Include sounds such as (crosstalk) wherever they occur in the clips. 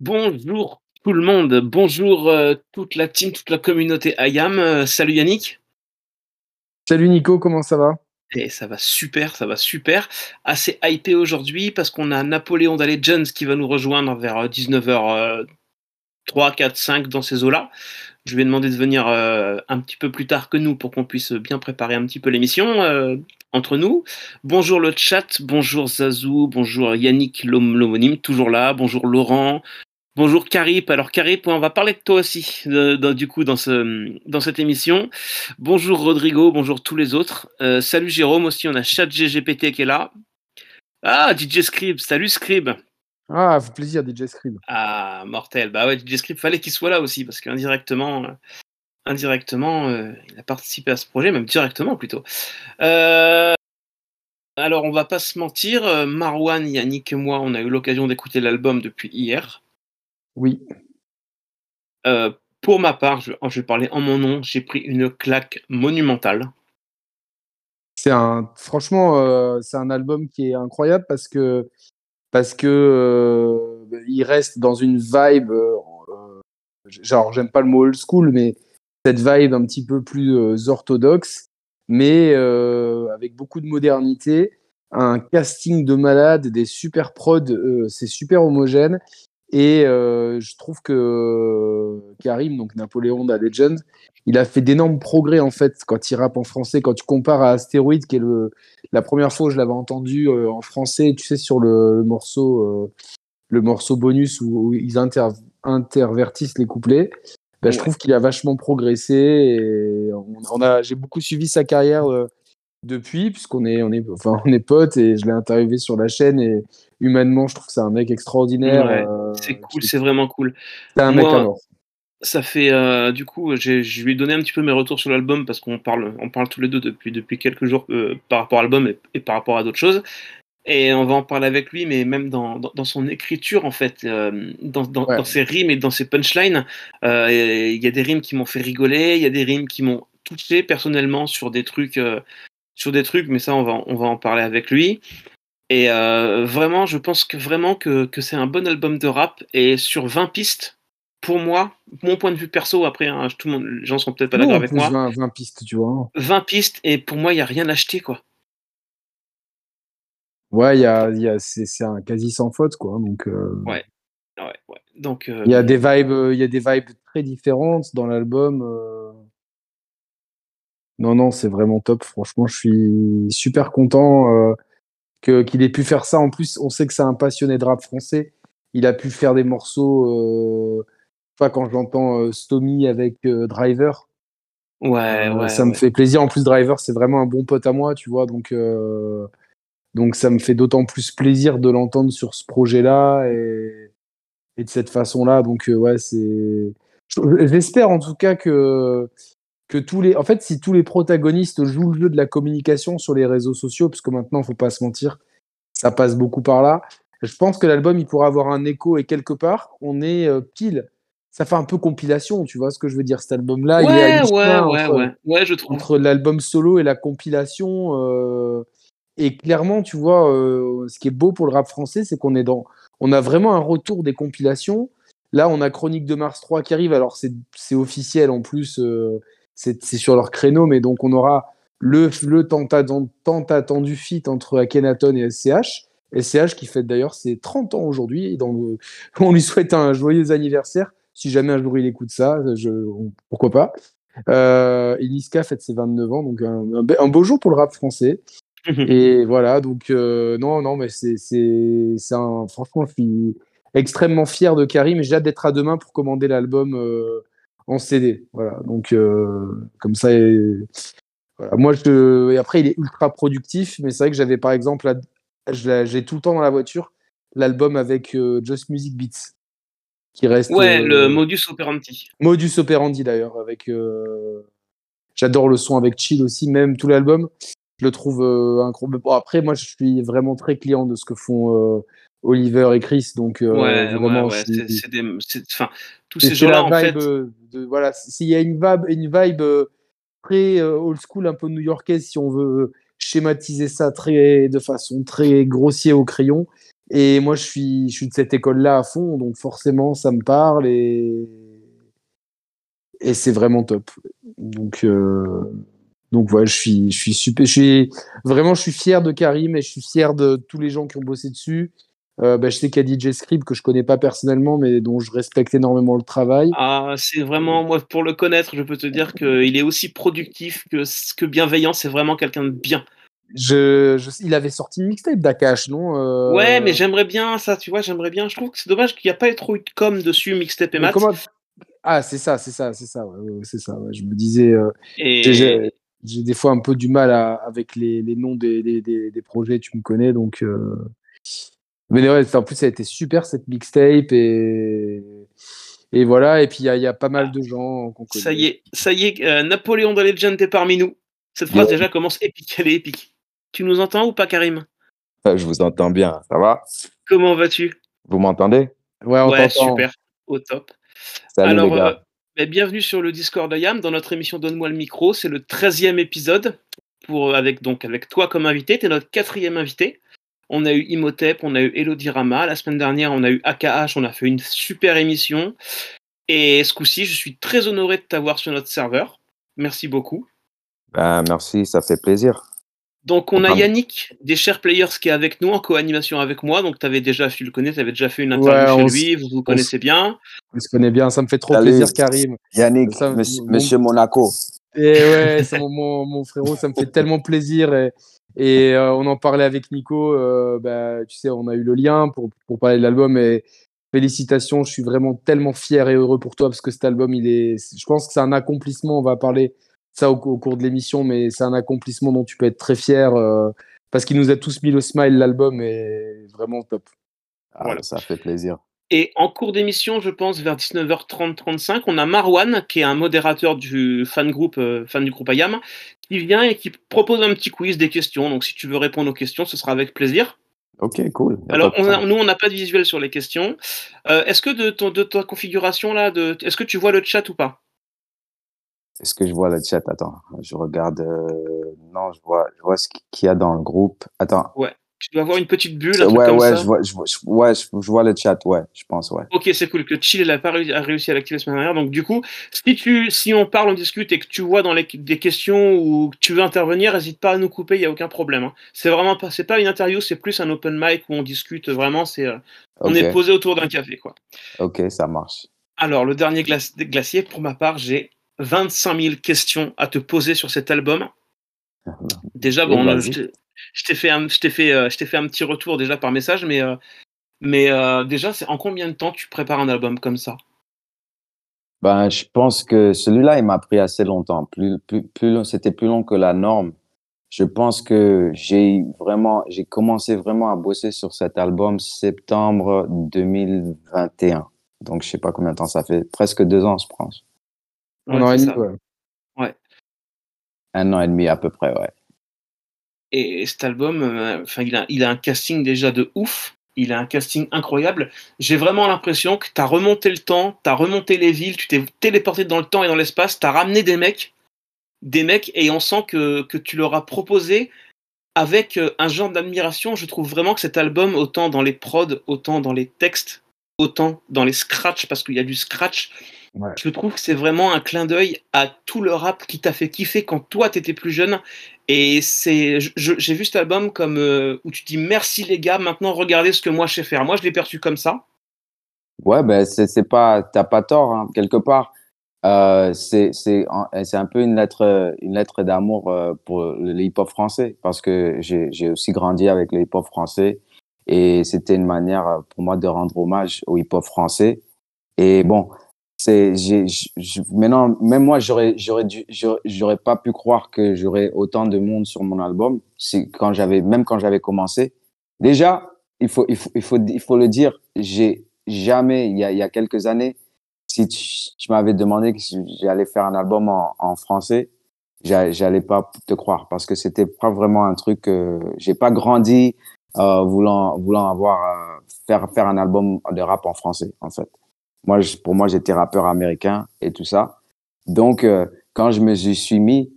Bonjour tout le monde, bonjour euh, toute la team, toute la communauté IAM. Euh, salut Yannick. Salut Nico, comment ça va? Et ça va super, ça va super. Assez hypé aujourd'hui parce qu'on a Napoléon Jones qui va nous rejoindre vers 19h 3, 4, 5 dans ces eaux-là. Je lui ai demandé de venir euh, un petit peu plus tard que nous pour qu'on puisse bien préparer un petit peu l'émission entre nous. Bonjour le chat, bonjour Zazou, bonjour Yannick l'homonyme, toujours là, bonjour Laurent, bonjour Carip. Alors Carip, on va parler de toi aussi, du coup, dans, ce, dans cette émission. Bonjour Rodrigo, bonjour tous les autres. Euh, salut Jérôme aussi, on a ChatGGPT qui est là. Ah, DJ Scribe, salut Scribe. Ah, plaisir, DJ Scribe. Ah, mortel. Bah ouais, DJ Scribe, fallait qu'il soit là aussi, parce qu'indirectement, indirectement, euh, il a participé à ce projet, même directement plutôt. Euh, alors, on va pas se mentir, euh, Marwan, Yannick et moi, on a eu l'occasion d'écouter l'album depuis hier. Oui. pour ma part, je, vais parler en mon nom, j'ai pris une claque monumentale. C'est un, franchement, c'est un album qui est incroyable parce que parce que il reste dans une vibe. genre, j'aime pas le mot old school, mais cette vibe un petit peu plus euh, orthodoxe, mais euh, avec beaucoup de modernité, un casting de malades, des super prods, euh, c'est super homogène. Et je trouve que Karim, donc Napoléon de Legend, il a fait d'énormes progrès en fait quand il rappe en français. Quand tu compares à Astéroïde, qui est le, la première fois où je l'avais entendu en français, tu sais, sur le, morceau, le morceau bonus où, ils intervertissent les couplets. Bah, je trouve qu'il a vachement progressé. Et on, a, j'ai beaucoup suivi sa carrière euh, depuis, puisqu'on est, on est, enfin, on est potes et je l'ai interviewé sur la chaîne. Et humainement, je trouve que c'est un mec extraordinaire. Euh, c'est cool, c'est vraiment cool. C'est un mec alors. Ça fait euh, du coup, je lui ai donné un petit peu mes retours sur l'album parce qu'on parle, on parle tous les deux depuis depuis quelques jours par rapport à l'album et, par rapport à d'autres choses. Et on va en parler avec lui, mais même dans, dans, son écriture, en fait, euh, dans, dans, ses rimes et dans ses punchlines, euh, il y a des rimes qui m'ont fait rigoler, il y a des rimes qui m'ont touché personnellement sur des trucs, euh, sur des trucs, mais ça, on va, on va en parler avec lui. Et vraiment, je pense que vraiment que, que c'est un bon album de rap. Et sur 20 pistes, pour moi, mon point de vue perso, après, hein, tout le monde, les gens sont peut-être pas d'accord avec moi. 20, 20, pistes, tu vois. 20 pistes, et pour moi, il n'y a rien à acheter, quoi. Ouais, y a, y a, c'est un quasi sans faute, quoi. Donc, euh, ouais. ouais, ouais. Donc, il y a des vibes, il y a des vibes très différentes dans l'album. Euh. Non, non, c'est vraiment top. Franchement, je suis super content euh, que qu'il ait pu faire ça. En plus, on sait que c'est un passionné de rap français. Il a pu faire des morceaux. Enfin, quand j'entends Stomy avec Driver, ouais, ouais, ça me fait plaisir. En plus, Driver, c'est vraiment un bon pote à moi, tu vois. Donc, donc ça me fait d'autant plus plaisir de l'entendre sur ce projet-là et, de cette façon-là. Donc euh, ouais, c'est. J'espère en tout cas que que tous les, en fait, si tous les protagonistes jouent le jeu de la communication sur les réseaux sociaux, parce que maintenant, faut pas se mentir, ça passe beaucoup par là. Je pense que l'album, il pourra avoir un écho et quelque part, on est euh, pile. Ça fait un peu compilation, tu vois ce que je veux dire. Cet album-là, il est à ouais, ouais, ouais, ouais, je trouve. entre l'album solo et la compilation. Euh, et clairement, tu vois, euh, ce qui est beau pour le rap français, c'est qu'on est dans, on a vraiment un retour des compilations. Là, on a Chronique de Mars 3 qui arrive. Alors, c'est officiel en plus, euh, c'est sur leur créneau, mais donc on aura le, le tant, attendu feat entre Akhenaton et SCH. SCH qui fête d'ailleurs ses 30 ans aujourd'hui. (laughs) On lui souhaite un joyeux anniversaire. Si jamais un jour il écoute ça, je, pourquoi pas. Euh, et Niska fête ses 29 ans, donc un, un, beau jour pour le rap français. et voilà, donc euh, non, non, mais c'est, c'est, un, franchement, je suis extrêmement fier de Karim et j'ai hâte d'être à demain pour commander l'album euh, en CD. Voilà, donc euh, comme ça, voilà. moi, je, et après, il est ultra productif, mais c'est vrai que j'avais par exemple, j'ai tout le temps dans la voiture l'album avec Just Music Beats. Qui reste, ouais, le modus operandi. Modus operandi d'ailleurs, avec. J'adore le son avec Chill aussi, même tout l'album je le trouve euh, incroyable. Bon, après, moi, je suis vraiment très client de ce que font euh, Oliver et Chris. Donc, euh, ouais, vraiment, ouais, c'est des. Enfin, tous ces gens-là, en fait. De, voilà, s'il y a une vibe, une vibe très old school, un peu new-yorkaise, si on veut schématiser ça très, de façon très grossière au crayon, Et moi, je suis, je suis de cette école-là à fond, donc forcément, ça me parle et, et c'est vraiment top. Donc, euh, donc voilà, je suis, je suis super, je suis vraiment, je suis fier de Karim et je suis fier de tous les gens qui ont bossé dessus. Euh, bah, je sais qu'il y a DJ Script que je connais pas personnellement, mais dont je respecte énormément le travail. Ah, c'est vraiment, moi, pour le connaître, je peux te dire qu'il est aussi productif que, que bienveillant. C'est vraiment quelqu'un de bien. Je, je, il avait sorti une mixtape d'Akash, non euh... Ouais, mais j'aimerais bien ça, tu vois, j'aimerais bien. Je trouve que c'est dommage qu'il n'y a pas trop eu de com dessus, mixtape et maths. Comment... Ah, c'est ça, c'est ça, c'est ça, ouais, c'est ça. Ouais. Je me disais, euh, Et... j'ai des fois un peu du mal à, avec les, les noms des, des, des, des, projets, tu me connais, donc. Euh... Mais ouais, en plus, ça a été super cette mixtape et. Et voilà, et puis il y, y, a pas mal de gens qu'on connaît. Ça y est, ça y est, euh, Napoléon de Legend est parmi nous. Cette phrase déjà commence épique, elle est épique. Tu nous entends ou pas, Karim? Je vous entends bien, ça va? Comment vas-tu? Vous m'entendez? Ouais, on ouais super, au top. Salut Alors, les gars. euh, bah, bienvenue sur le Discord de Yam dans notre émission Donne-moi le micro. C'est le 13e épisode pour, avec, donc, avec toi comme invité. Tu es notre quatrième invité. On a eu Imhotep, on a eu Elodie Rama. La semaine dernière, on a eu AKH. On a fait une super émission. Et ce coup-ci, je suis très honoré de t'avoir sur notre serveur. Merci beaucoup. Ben, merci, ça fait plaisir. Donc, on a Yannick des Share Players qui est avec nous en co-animation avec moi. Donc, tu avais déjà, tu le connais, tu avais déjà fait une interview Ouais, chez lui, vous vous connaissez bien. On se connaît bien, ça me fait trop Salut. plaisir, Karim. Yannick, Ça, monsieur, mon- monsieur Monaco. Et ouais, c'est mon, mon, mon frérot, ça me fait tellement plaisir. Et, et euh, on en parlait avec Nico. euh, bah, tu sais, on a eu le lien pour, parler de l'album. Et félicitations, je suis vraiment tellement fier et heureux pour toi parce que cet album, il est, je pense que c'est un accomplissement. On va parler ça au, au cours de l'émission, mais c'est un accomplissement dont tu peux être très fier euh, parce qu'il nous a tous mis le smile. L'album est vraiment top. Ah, Voilà. Ça fait plaisir. Et en cours d'émission, je pense vers 19h30-35, on a Marwan, qui est un modérateur du fan groupe, euh, fan du groupe Ayam, qui vient et qui propose un petit quiz, des questions. Donc si tu veux répondre aux questions, ce sera avec plaisir. Ok, cool. Alors on a- nous, on n'a pas de visuel sur les questions. Euh, est-ce que de, ton, de ta configuration là, de, est-ce que tu vois le chat ou pas? Est-ce que je vois le chat? Attends, je regarde. euh, Non, je vois, je vois ce qu'il y a dans le groupe. Attends. Tu dois avoir une petite bulle, un truc Ouais, comme ouais, ça. je vois, je vois, je- ouais, je, je vois le chat. Ouais, je pense, ouais. Ok, c'est cool que Chill n'a pas réussi, a réussi à l'activer la semaine dernière. Donc du coup, si tu, si on parle, on discute et que tu vois dans les, des questions ou que tu veux intervenir, n'hésite pas à nous couper, il y a aucun problème. hein. C'est vraiment pas, c'est pas une interview, c'est plus un open mic où on discute vraiment. C'est, euh, on est posé autour d'un café, quoi. ok, ça marche. Alors le dernier glacier, pour ma part, j'ai 25 000 questions à te poser sur cet album. (laughs) Déjà, bon, vas-y. je t'ai- je t'ai fait, un- je t'ai fait, euh, je t'ai fait un petit retour déjà par message, mais, euh, mais euh, déjà, c'est en combien de temps tu prépares un album comme ça? Ben, je pense que celui-là, il m'a pris assez longtemps. Plus, plus, plus long, c'était plus long que la norme. Je pense que j'ai vraiment, j'ai commencé vraiment à bosser sur cet album septembre 2021. Donc, je sais pas combien de temps ça fait. Presque deux ans, je pense. On Ouais, c'est dit, ça. ouais. Un an et demi à peu près, ouais. Et cet album, euh, enfin, il, a, a un casting déjà de ouf. Il a un casting incroyable. J'ai vraiment l'impression que tu as remonté le temps, tu as remonté les villes, tu t'es téléporté dans le temps et dans l'espace, tu as ramené des mecs, des mecs, et on sent que, que tu leur as proposé avec euh, un genre d'admiration. Je trouve vraiment que cet album, autant dans les prods, autant dans les textes, autant dans les scratchs, parce qu'il y a du scratch, Ouais. je trouve que c'est vraiment un clin d'œil à tout le rap qui t'a fait kiffer quand toi t'étais plus jeune. Et c'est, j'ai vu cet album comme euh, où tu dis merci les gars, maintenant regardez ce que moi je sais faire. Moi je l'ai perçu comme ça. Ouais, ben, c'est, pas, t'as pas tort, hein, quelque part. Euh, c'est, c'est, un peu une lettre, une lettre d'amour euh, pour le hip-hop français parce que j'ai, j'ai aussi grandi avec le hip-hop français et c'était une manière euh, pour moi de rendre hommage au hip-hop français. Et bon, c'est, maintenant, même moi, j'aurais, j'aurais j'aurais, pas pu croire que j'aurais autant de monde sur mon album si, quand j'avais, même quand j'avais commencé. Déjà, il faut, il faut, il faut, il faut le dire, j'ai jamais, il y a, il y a quelques années, si tu, m'avais demandé que j'allais faire un album en, en français, j'a- j'allais pas te croire parce que c'était pas vraiment un truc que j'ai pas grandi euh, voulant, voulant avoir, euh, faire, faire un album de rap en français, en fait. Moi, je- pour moi, j'étais rappeur américain et tout ça. Donc, euh, quand je me suis mis,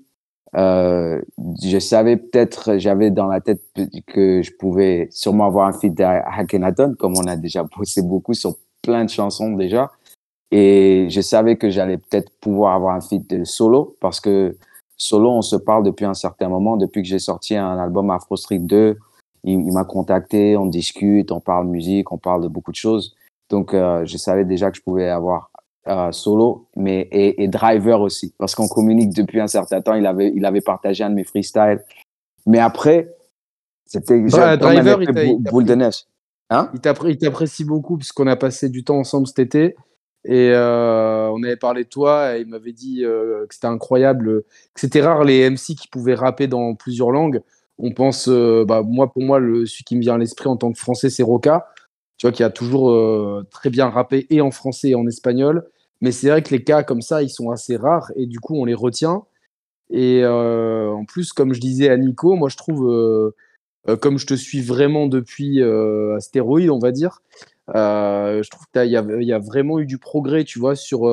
Euh, je savais peut-être, j'avais dans la tête que je pouvais sûrement avoir un feat à Akhenaton, comme on a déjà bossé beaucoup sur plein de chansons déjà. Et je savais que j'allais peut-être pouvoir avoir un feat solo, parce que solo, on se parle depuis un certain moment, depuis que j'ai sorti un album Afro Street 2. Il, m'a contacté, on discute, on parle musique, on parle de beaucoup de choses. Donc, euh, je savais déjà que je pouvais avoir euh, solo, mais et, et, driver aussi, parce qu'on communique depuis un certain temps. Il avait, il avait partagé un de mes freestyles. Mais après, c'était bah, driver, il boule de neige. Hein? Il t'apprécie beaucoup puisqu'on a passé du temps ensemble cet été. Et euh, on avait parlé de toi et il m'avait dit euh, que c'était incroyable, que c'était rare les MC qui pouvaient rapper dans plusieurs langues. On pense, euh, bah, moi pour moi, le, celui qui me vient à l'esprit en tant que français, c'est Roca tu vois, qui a toujours euh, très bien rappé et en français et en espagnol. Mais c'est vrai que les cas comme ça, ils sont assez rares et du coup, on les retient. Et euh, en plus, comme je disais à Nico, moi, je trouve, comme je te suis vraiment depuis Astéroïde, on va dire, je trouve qu'il y, y, a vraiment eu du progrès, tu vois, sur,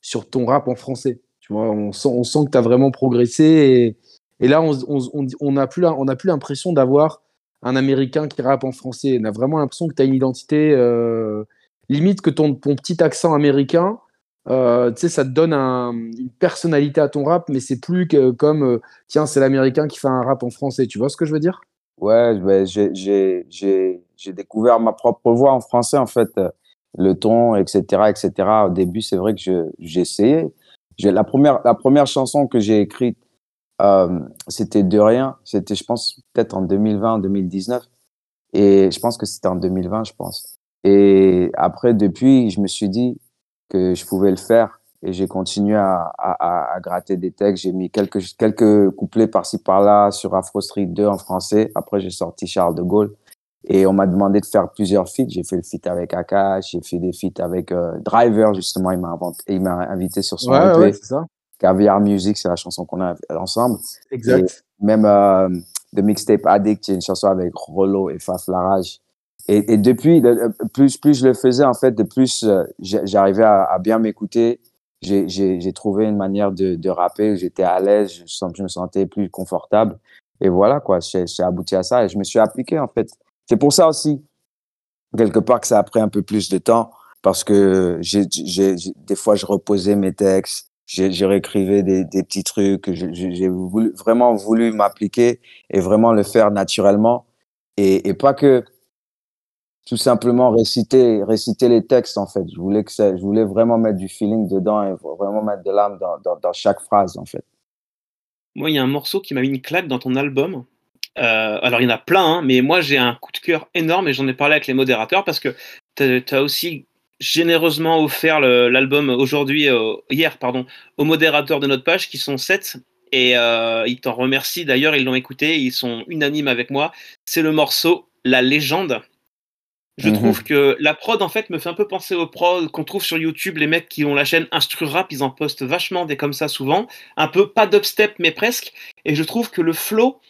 sur ton rap en français. Tu vois, on sent, on sent que tu as vraiment progressé. Et, là, on n'a on, plus l'impression d'avoir un Américain qui rappe en français. On a vraiment l'impression que tu as une identité, euh, limite que ton, petit accent américain, euh, ça te donne une personnalité à ton rap, mais c'est plus que, comme, euh, tiens, c'est l'Américain qui fait un rap en français. Tu vois ce que je veux dire? Ouais, j'ai découvert ma propre voix en français, en fait, le ton, etc., etc. Au début, c'est vrai que j'ai essayé. La première, la première chanson que j'ai écrite, euh, c'était de rien. C'était, je pense, peut-être en 2020, 2019. Et je pense que c'était en 2020, je pense. Et après, depuis, je me suis dit que je pouvais le faire. Et j'ai continué à, à, à, gratter des textes. J'ai mis quelques, quelques couplets par-ci par-là sur Afro Street 2 en français. Après, j'ai sorti Charles de Gaulle. Et on m'a demandé de faire plusieurs feats. J'ai fait le feat avec Akash, j'ai fait des feats avec euh, Driver, justement. Il m'a il m'a invité sur son ouais, ouais, c'est ça. Caviar Music, c'est la chanson qu'on a ensemble. Exact. même euh, The Mixtape Addict, y a une chanson avec Rollo et Faf Larage. Et, et, depuis, plus, plus je le faisais, en fait, de plus euh, j'arrivais à, à, bien m'écouter. J'ai trouvé une manière de, de rapper, j'étais à l'aise, je, je, me sentais plus confortable. Et voilà, quoi, j'ai abouti à ça et je me suis appliqué, en fait. C'est pour ça aussi, quelque part, que ça a pris un peu plus de temps parce que j'ai des fois, je reposais mes textes, j'ai réécrivé des, petits trucs, j'ai vraiment voulu m'appliquer et vraiment le faire naturellement et, pas que tout simplement réciter, les textes en fait. Je voulais que ça, je voulais vraiment mettre du feeling dedans et vraiment mettre de l'âme dans, chaque phrase en fait. Moi, il y a un morceau qui m'a mis une claque dans ton album. Euh, alors, il y en a plein, hein, mais moi, j'ai un coup de cœur énorme et j'en ai parlé avec les modérateurs parce que tu as aussi généreusement offert l'album aujourd'hui, euh, hier, pardon, aux modérateurs de notre page qui sont sept. Et euh, ils t'en remercient d'ailleurs, ils l'ont écouté, ils sont unanimes avec moi. C'est le morceau La légende. Je mhm. trouve que la prod, en fait, me fait un peu penser aux prods qu'on trouve sur YouTube. Les mecs qui ont la chaîne Instru Rap, ils en postent vachement des comme ça souvent. Un peu, pas dubstep, mais presque. Et je trouve que le flow,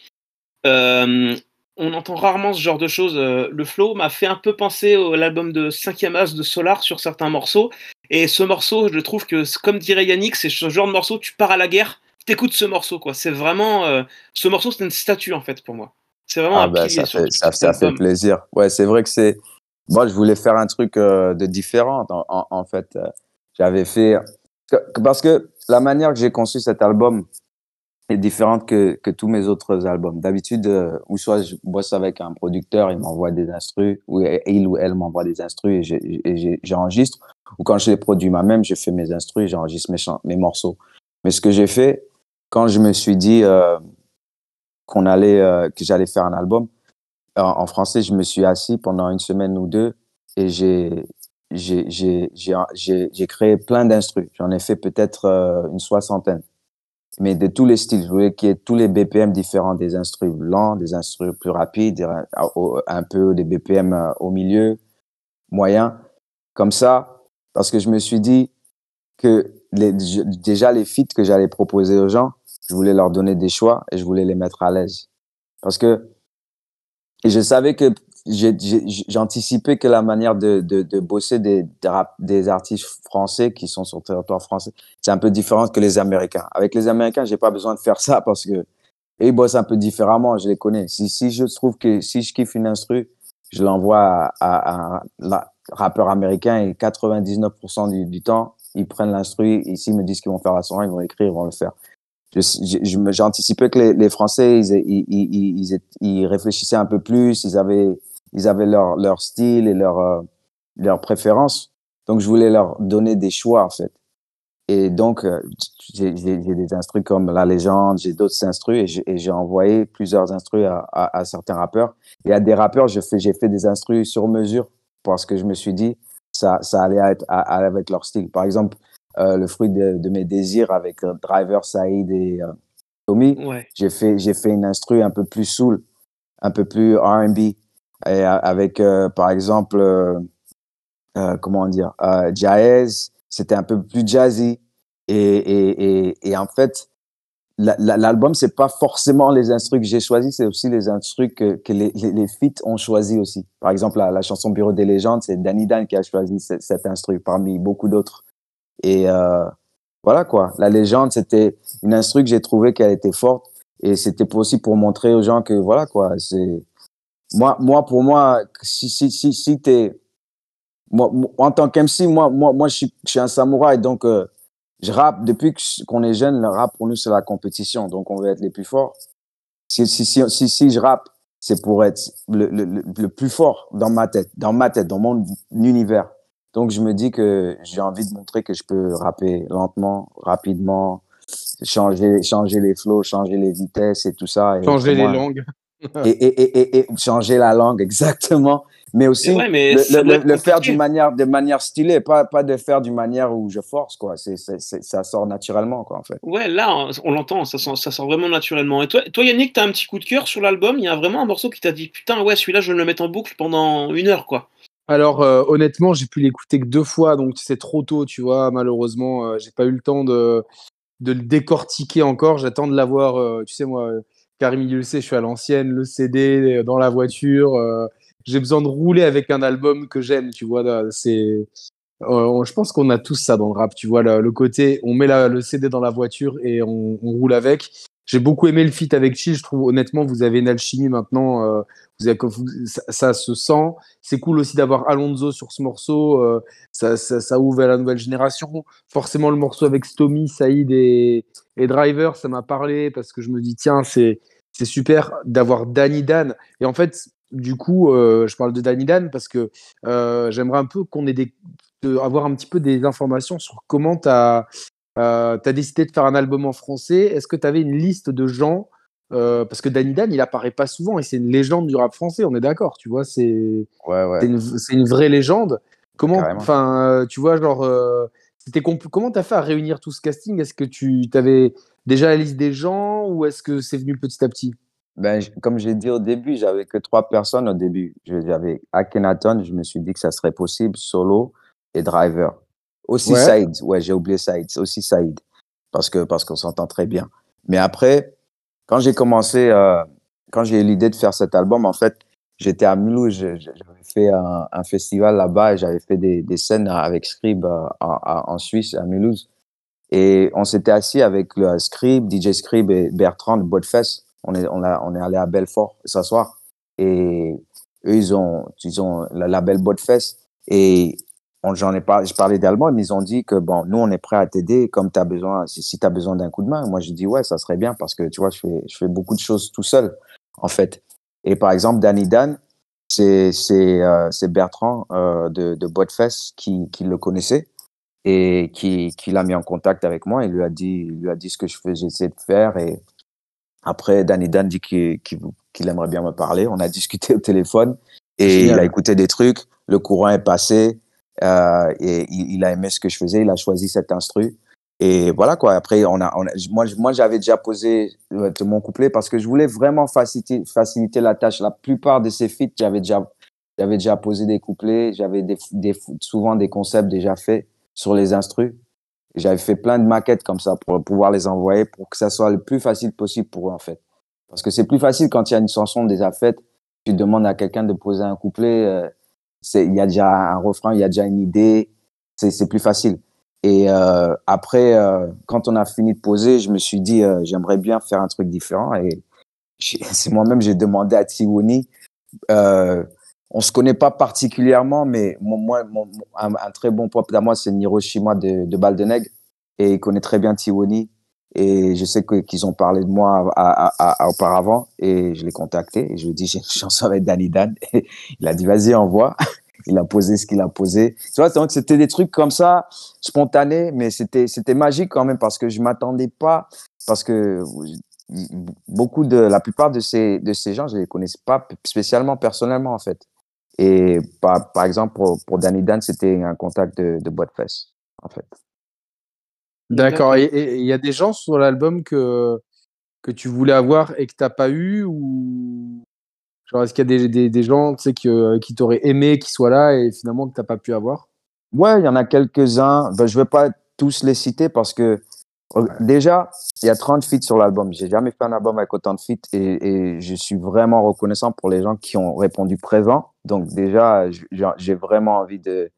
euh, on entend rarement ce genre de choses. Euh, le flow m'a fait un peu penser à l'album de 5e As de Solar sur certains morceaux. Et ce morceau, je trouve que, comme dirait Yannick, c'est ce genre de morceau, tu pars à la guerre, t'écoutes ce morceau, quoi. C'est vraiment. Euh, ce morceau, c'est une statue, en fait, pour moi. C'est vraiment ah un bah, ça, fait, ça, fait plaisir. Ouais, c'est vrai que c'est. Moi, je voulais faire un truc euh, de différent, en fait. J'avais fait. Parce que la manière que j'ai conçu cet album, est différente que, que tous mes autres albums. D'habitude, euh, ou soit je bosse avec un producteur, il m'envoie des instrus, ou il ou elle m'envoie des instrus et j'enregistre. Ou quand je les produis moi-même, je fais mes instrus j'enregistre mes, mes morceaux. Mais ce que j'ai fait, quand je me suis dit euh, qu'on allait, euh, que j'allais faire un album, en, en, français, je me suis assis pendant une semaine ou deux et j'ai j'ai créé plein d'instrus. J'en ai fait peut-être euh, une soixantaine mais de tous les styles. Je voulais qu'il y ait tous les BPM différents, des instruments lents, des instruments plus rapides, un peu des BPM euh, au milieu, moyen. Comme ça, parce que je me suis dit que déjà les feats que j'allais proposer aux gens, je voulais leur donner des choix et je voulais les mettre à l'aise. Parce que et je savais que j'ai anticipé que la manière de, de, de bosser des, des artistes français qui sont sur le territoire français, c'est un peu différent que les Américains. Avec les Américains, j'ai pas besoin de faire ça parce que ils bossent un peu différemment, je les connais. Si, si je trouve que si je kiffe une instru, je l'envoie à, à, un rappeur américain et 99% du, du, temps, ils prennent l'instru, ici ils me disent qu'ils vont faire la son, ils vont écrire, ils vont le faire. J'ai anticipé que les, les Français, ils, ils, ils, ils, réfléchissaient un peu plus, ils avaient, ils avaient leur, leur style et leur, euh, leur préférence. Donc, je voulais leur donner des choix, en fait. Et donc, euh, j'ai des instrus comme La Légende, j'ai d'autres instrus et j'ai envoyé plusieurs instrus à, à, à, certains rappeurs. Et à des rappeurs, j'ai fait, fait des instrus sur mesure parce que je me suis dit, ça, ça allait être avec leur style. Par exemple, euh, le fruit de, de, mes désirs avec euh, Driver, Saïd et euh, Tommy, ouais. j'ai fait, j'ai fait une instru un peu plus soul, un peu plus R&B, et avec, par exemple, comment dire, jazz, c'était un peu plus jazzy. Et, et, et, en fait, l'album, c'est pas forcément les instrus que j'ai choisis, c'est aussi les instrus que, les, les, feats ont choisi aussi. Par exemple, la, la, chanson Bureau des légendes, c'est Danny Dan qui a choisi cet, cet instru parmi beaucoup d'autres. Et euh, voilà quoi. La légende, c'était une instru que j'ai trouvé qu'elle était forte. Et c'était aussi pour montrer aux gens que voilà quoi. C'est moi, moi pour moi, si si si si t'es moi, en tant qu'MC, moi moi moi je suis, je suis un samouraï donc euh, je rappe depuis qu'on est jeune. Le rap pour nous c'est la compétition donc on veut être les plus forts. Si si si si, si je rappe, c'est pour être le, le, le plus fort dans ma tête, dans ma tête, dans mon univers. Donc, je me dis que j'ai envie de montrer que je peux rapper lentement, rapidement, changer, changer les flows, changer les vitesses et tout ça. Et changer les langues. Et, et, et, et, changer la langue, (laughs) exactement. Mais aussi ouais, mais le, le, le faire d'une manière, de manière stylée, pas, pas de faire d'une manière où je force, quoi. C'est, c'est, ça sort naturellement, quoi, en fait. Ouais, là, on l'entend, ça, ça sort vraiment naturellement. Et toi, toi Yannick, t'as un petit coup de cœur sur l'album? Il y a vraiment un morceau qui t'a dit, putain, ouais, celui-là, je vais le mettre en boucle pendant une heure, quoi. Alors euh, honnêtement, j'ai pu l'écouter que deux fois, donc c'est trop tôt, tu vois. Malheureusement, euh, j'ai pas eu le temps de, de le décortiquer encore. J'attends de l'avoir, euh, tu sais moi, Karim sait, je suis à l'ancienne, le CD dans la voiture. j'ai besoin de rouler avec un album que j'aime, tu vois. C'est, je pense qu'on a tous ça dans le rap, tu vois, le, côté, on met le CD dans la voiture et on roule avec. J'ai beaucoup aimé le feat avec Chill. Je trouve honnêtement, vous avez une alchimie maintenant. Euh, ça, se sent. C'est cool aussi d'avoir Alonso sur ce morceau. Euh, ça, ouvre à la nouvelle génération. Forcément, le morceau avec Stomy, Saïd et, et Driver, ça m'a parlé parce que je me dis, tiens, c'est c'est super d'avoir Danny Dan. Et en fait, du coup, euh, je parle de Danny Dan parce que j'aimerais un peu qu'on ait des, de, avoir un petit peu des informations sur comment tu as euh, tu as décidé de faire un album en français. Est-ce que tu avais une liste de gens euh, Parce que Danny Dan, il apparaît pas souvent et c'est une légende du rap français, on est d'accord, tu vois, c'est ouais, ouais. une, une, vraie légende. Comment, enfin, tu vois, genre, euh, c'était comment tu as fait à réunir tout ce casting? Est-ce que tu avais déjà la liste des gens ou est-ce que c'est venu petit à petit? Ben, comme j'ai dit au début, j'avais que trois personnes au début. J'avais Akhenaton, je me suis dit que ça serait possible, Solo et Driver. Aussi ouais. Saïd, ouais, j'ai oublié Saïd, aussi Saïd, parce que parce qu'on s'entend très bien. Mais après, quand j'ai commencé, euh, quand j'ai eu l'idée de faire cet album, en fait, j'étais à Mulhouse, j'avais fait un, un festival là-bas et j'avais fait des, des, scènes avec Scrib euh, en, en, Suisse, à Mulhouse. Et on s'était assis avec le Scrib, DJ Scrib et Bertrand de Bodfest. On est, on, a, on est allé à Belfort s'asseoir. Et eux, ils ont, ils ont le label Bodfest. Et j'en ai pas, je parlais d'allemand, mais ils ont dit que bon, nous on est prêt à t'aider comme tu as besoin, si, si tu as besoin d'un coup de main. Moi j'ai dit ouais, ça serait bien parce que tu vois, je fais, je fais beaucoup de choses tout seul en fait. Et par exemple, Danny Dan, c'est c'est euh, Bertrand euh, de, de Boitfest qui, qui le connaissait et qui, qui l'a mis en contact avec moi et lui a dit, lui a dit ce que je faisais, j'essayais de faire et après Danny Dan dit qu'il qu'il aimerait bien me parler. On a (laughs) discuté au téléphone et Génial. il a écouté des trucs. Le courant est passé. Euh, et il, a aimé ce que je faisais, il a choisi cet instru. Et voilà quoi. Après, on a, moi, moi j'avais déjà posé mon couplet parce que je voulais vraiment faciliter, faciliter la tâche. La plupart de ces feats, j'avais déjà, j'avais déjà posé des couplets, j'avais souvent des concepts déjà faits sur les instrus. J'avais fait plein de maquettes comme ça pour pouvoir les envoyer pour que ça soit le plus facile possible pour eux en fait. Parce que c'est plus facile quand il y a une chanson déjà faite tu demandes à quelqu'un de poser un couplet, euh, il y a déjà un refrain, il y a déjà une idée, c'est plus facile. Et euh, après, euh, quand on a fini de poser, je me suis dit, euh, j'aimerais bien faire un truc différent. Et (laughs) c'est moi-même, j'ai demandé à Tiwoni. On se connaît pas particulièrement, mais moi, un très bon pote à moi, c'est Niroshima de, de Baldeneg. Et il connaît très bien Tiwoni. Et je sais qu'ils ont parlé de moi auparavant. Et je l'ai contacté. Et je lui ai dit, j'ai une chanson avec Danny Dan. (laughs) Il a dit, vas-y, envoie. (laughs) Il a posé ce qu'il a posé. Tu vois, donc c'était des trucs comme ça, spontanés, mais c'était c'était magique quand même parce que je m'attendais pas, parce que beaucoup de, la plupart de ces, de ces gens, je les connaissais pas spécialement personnellement en fait. Et par, par exemple, pour, pour Danny Dan, c'était un contact de, de boîte fesse, en fait. D'accord. Et il y a des gens sur l'album que, que tu voulais avoir et que tu n'as pas eu ou genre est-ce qu'il y a des, des, des gens tu sais, que, qui t'auraient aimé qu'ils soient là et finalement que tu n'as pas pu avoir? Ouais, il y en a quelques-uns. Ben, je vais pas tous les citer parce que euh, déjà, il y a 30 feats sur l'album. J'ai jamais fait un album avec autant de feats et, et je suis vraiment reconnaissant pour les gens qui ont répondu présent. Donc déjà, j'ai vraiment envie de,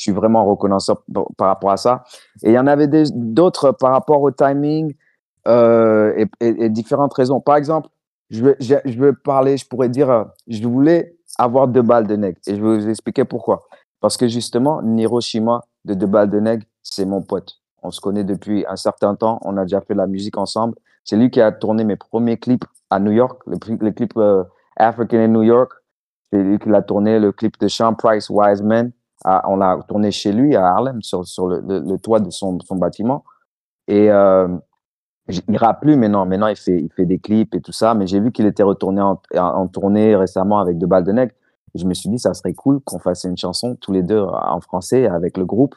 je suis vraiment reconnaissant par rapport à ça. Et il y en avait d'autres par rapport au timing euh, et, différentes raisons. Par exemple, je vais parler, je pourrais dire, euh, je voulais avoir deux balles de nègre et je vais vous expliquer pourquoi. Parce que justement, Niroshima de Deux balles de nègre, c'est mon pote. On se connaît depuis un certain temps. On a déjà fait la musique ensemble. C'est lui qui a tourné mes premiers clips à New York, le clip euh, African in New York. C'est lui qui l'a tourné, le clip de Sean Price, Wise Man. On l'a tourné chez lui à Harlem, sur, le, toit de son, bâtiment. Et euh, il rappe plus maintenant. Maintenant, il fait, il fait des clips et tout ça. Mais j'ai vu qu'il était retourné en, tournée récemment avec Deux balles de. Je me suis dit, ça serait cool qu'on fasse une chanson tous les deux en français avec le groupe.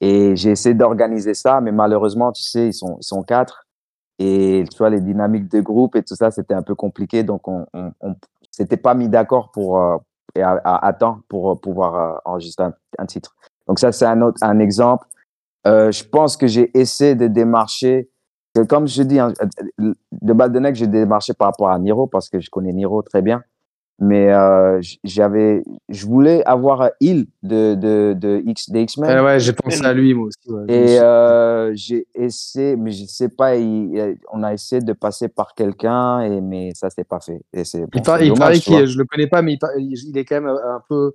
Et j'ai essayé d'organiser ça, mais malheureusement, tu sais, ils sont, ils sont quatre. Et tu vois, les dynamiques de groupe et tout ça, c'était un peu compliqué. Donc, on, on s'était pas mis d'accord pour, euh, et à, temps pour euh, pouvoir euh, enregistrer un, titre. Donc, ça, c'est un, autre, un exemple. Euh, je pense que j'ai essayé de démarcher. Comme je dis, hein, de Baldenec, j'ai démarché par rapport à Niro parce que je connais Niro très bien mais euh, j'avais je voulais avoir il de de de X des X-Men. Ouais, ouais j'ai pensé à lui moi aussi ouais. et euh, j'ai essayé mais je sais pas il, on a essayé de passer par quelqu'un et mais ça s'est pas fait. Et c'est bon, il, par, il paraît qu'il je le connais pas mais il, il, est quand même un peu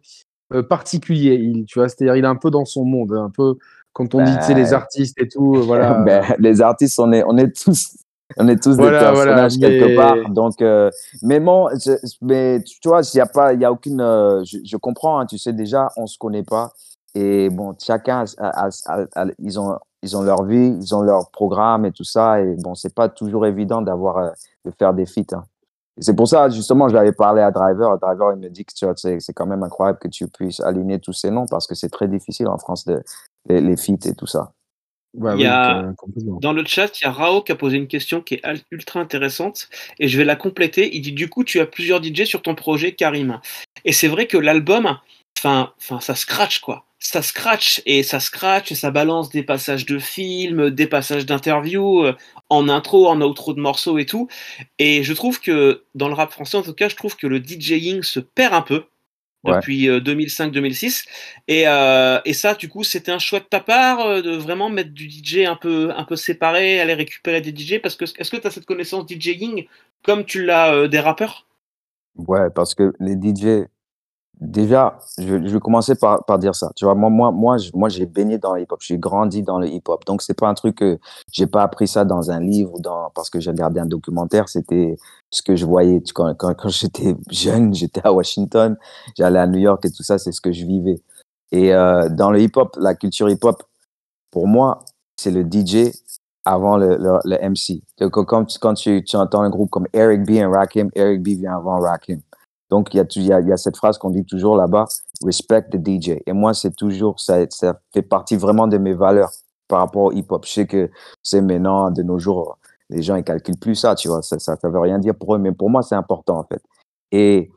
euh, particulier il tu vois. C'est-à-dire il est un peu dans son monde un peu quand on ben, dit tu sais les artistes et tout voilà. (laughs) Ben, les artistes on est on est tous on est tous voilà, des personnages voilà, quelque part. Donc, euh, mais bon, je, mais tu vois, il y a pas, il y a aucune. Euh, je, je, comprends. Hein, tu sais déjà, on se connaît pas. Et bon, chacun, a, a, a, ils ont, ils ont leur vie, ils ont leur programme et tout ça. Et bon, c'est pas toujours évident d'avoir, euh, de faire des feats. Hein. C'est pour ça, justement, j'avais parlé à Driver. Driver, il me dit que tu vois, c'est quand même incroyable que tu puisses aligner tous ces noms parce que c'est très difficile en France de les, les feats et tout ça. Ouais, il y a, oui, dans le chat, il y a Rao qui a posé une question qui est ultra intéressante et je vais la compléter. Il dit du coup, tu as plusieurs DJ sur ton projet Karim. Et c'est vrai que l'album, enfin, enfin, ça scratch quoi. Ça scratch et ça scratch et ça balance des passages de films, des passages d'interviews, euh, en intro, en outro de morceaux et tout. Et je trouve que dans le rap français, en tout cas, je trouve que le DJing se perd un peu depuis ouais. 2005-2006. Et, euh, et, ça, du coup, c'était un choix de ta part euh, de vraiment mettre du DJ un peu, un peu séparé, aller récupérer des DJ Parce que est-ce que tu as cette connaissance DJing comme tu l'as euh, des rappeurs? Ouais, parce que les DJ, déjà, je, vais commencer par, dire ça. Tu vois, moi, moi, moi, moi j'ai baigné dans le hip-hop, j'ai grandi dans le hip-hop. Donc, c'est pas un truc que j'ai pas appris ça dans un livre ou dans, parce que j'ai regardé un documentaire. C'était ce que je voyais quand, quand, quand j'étais jeune, j'étais à Washington, j'allais à New York et tout ça, c'est ce que je vivais. Et euh, dans le hip-hop, la culture hip-hop, pour moi, c'est le DJ avant le, le, le MC. Donc, quand, quand tu, tu entends un groupe comme Eric B et Rakim, Eric B vient avant Rakim. Donc, il y a, y a, y a cette phrase qu'on dit toujours là-bas, respect the DJ. Et moi, c'est toujours, ça, ça fait partie vraiment de mes valeurs par rapport au hip-hop. Je sais que c'est maintenant, de nos jours, les gens, ils calculent plus ça, tu vois. Ça, ça, ça veut rien dire pour eux, mais pour moi, c'est important, en fait. Et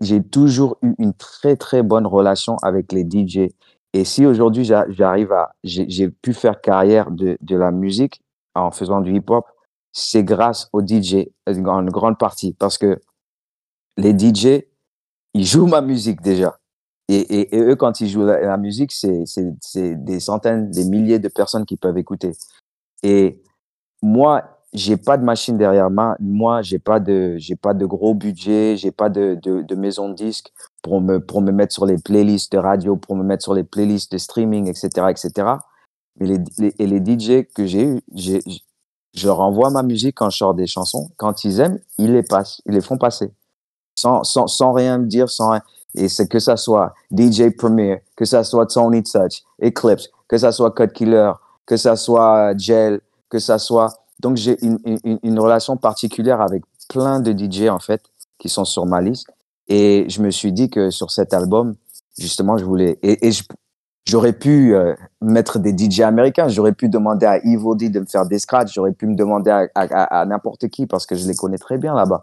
j'ai toujours eu une très, très bonne relation avec les DJ. Et si aujourd'hui, j'arrive à, j'ai pu faire carrière de, de la musique en faisant du hip-hop, c'est grâce aux DJ, en grande partie, parce que les DJ, ils jouent ma musique déjà. Et, eux, quand ils jouent la, musique, c'est des centaines, des milliers de personnes qui peuvent écouter. Et moi, j'ai pas de machine derrière moi. Moi, j'ai pas de, j'ai pas de gros budget, j'ai pas de, maison de disques pour me, pour me mettre sur les playlists de radio, pour me mettre sur les playlists de streaming, etc., etc. Mais les, et les DJ que j'ai eu, je leur envoie ma musique quand je sors des chansons. Quand ils aiment, ils les passent, ils les font passer. Sans, sans, sans rien me dire, sans rien. Et c'est que ça soit DJ Premier, que ça soit Tony Touch, Eclipse, que ça soit Cut Killer, que ça soit Gel, que ça soit. Donc j'ai une, une, relation particulière avec plein de DJ en fait qui sont sur ma liste. Et je me suis dit que sur cet album, justement, je voulais. Et, et j'aurais pu euh, mettre des DJ américains, j'aurais pu demander à Ivo D de me faire des scratchs, j'aurais pu me demander à n'importe qui parce que je les connais très bien là-bas.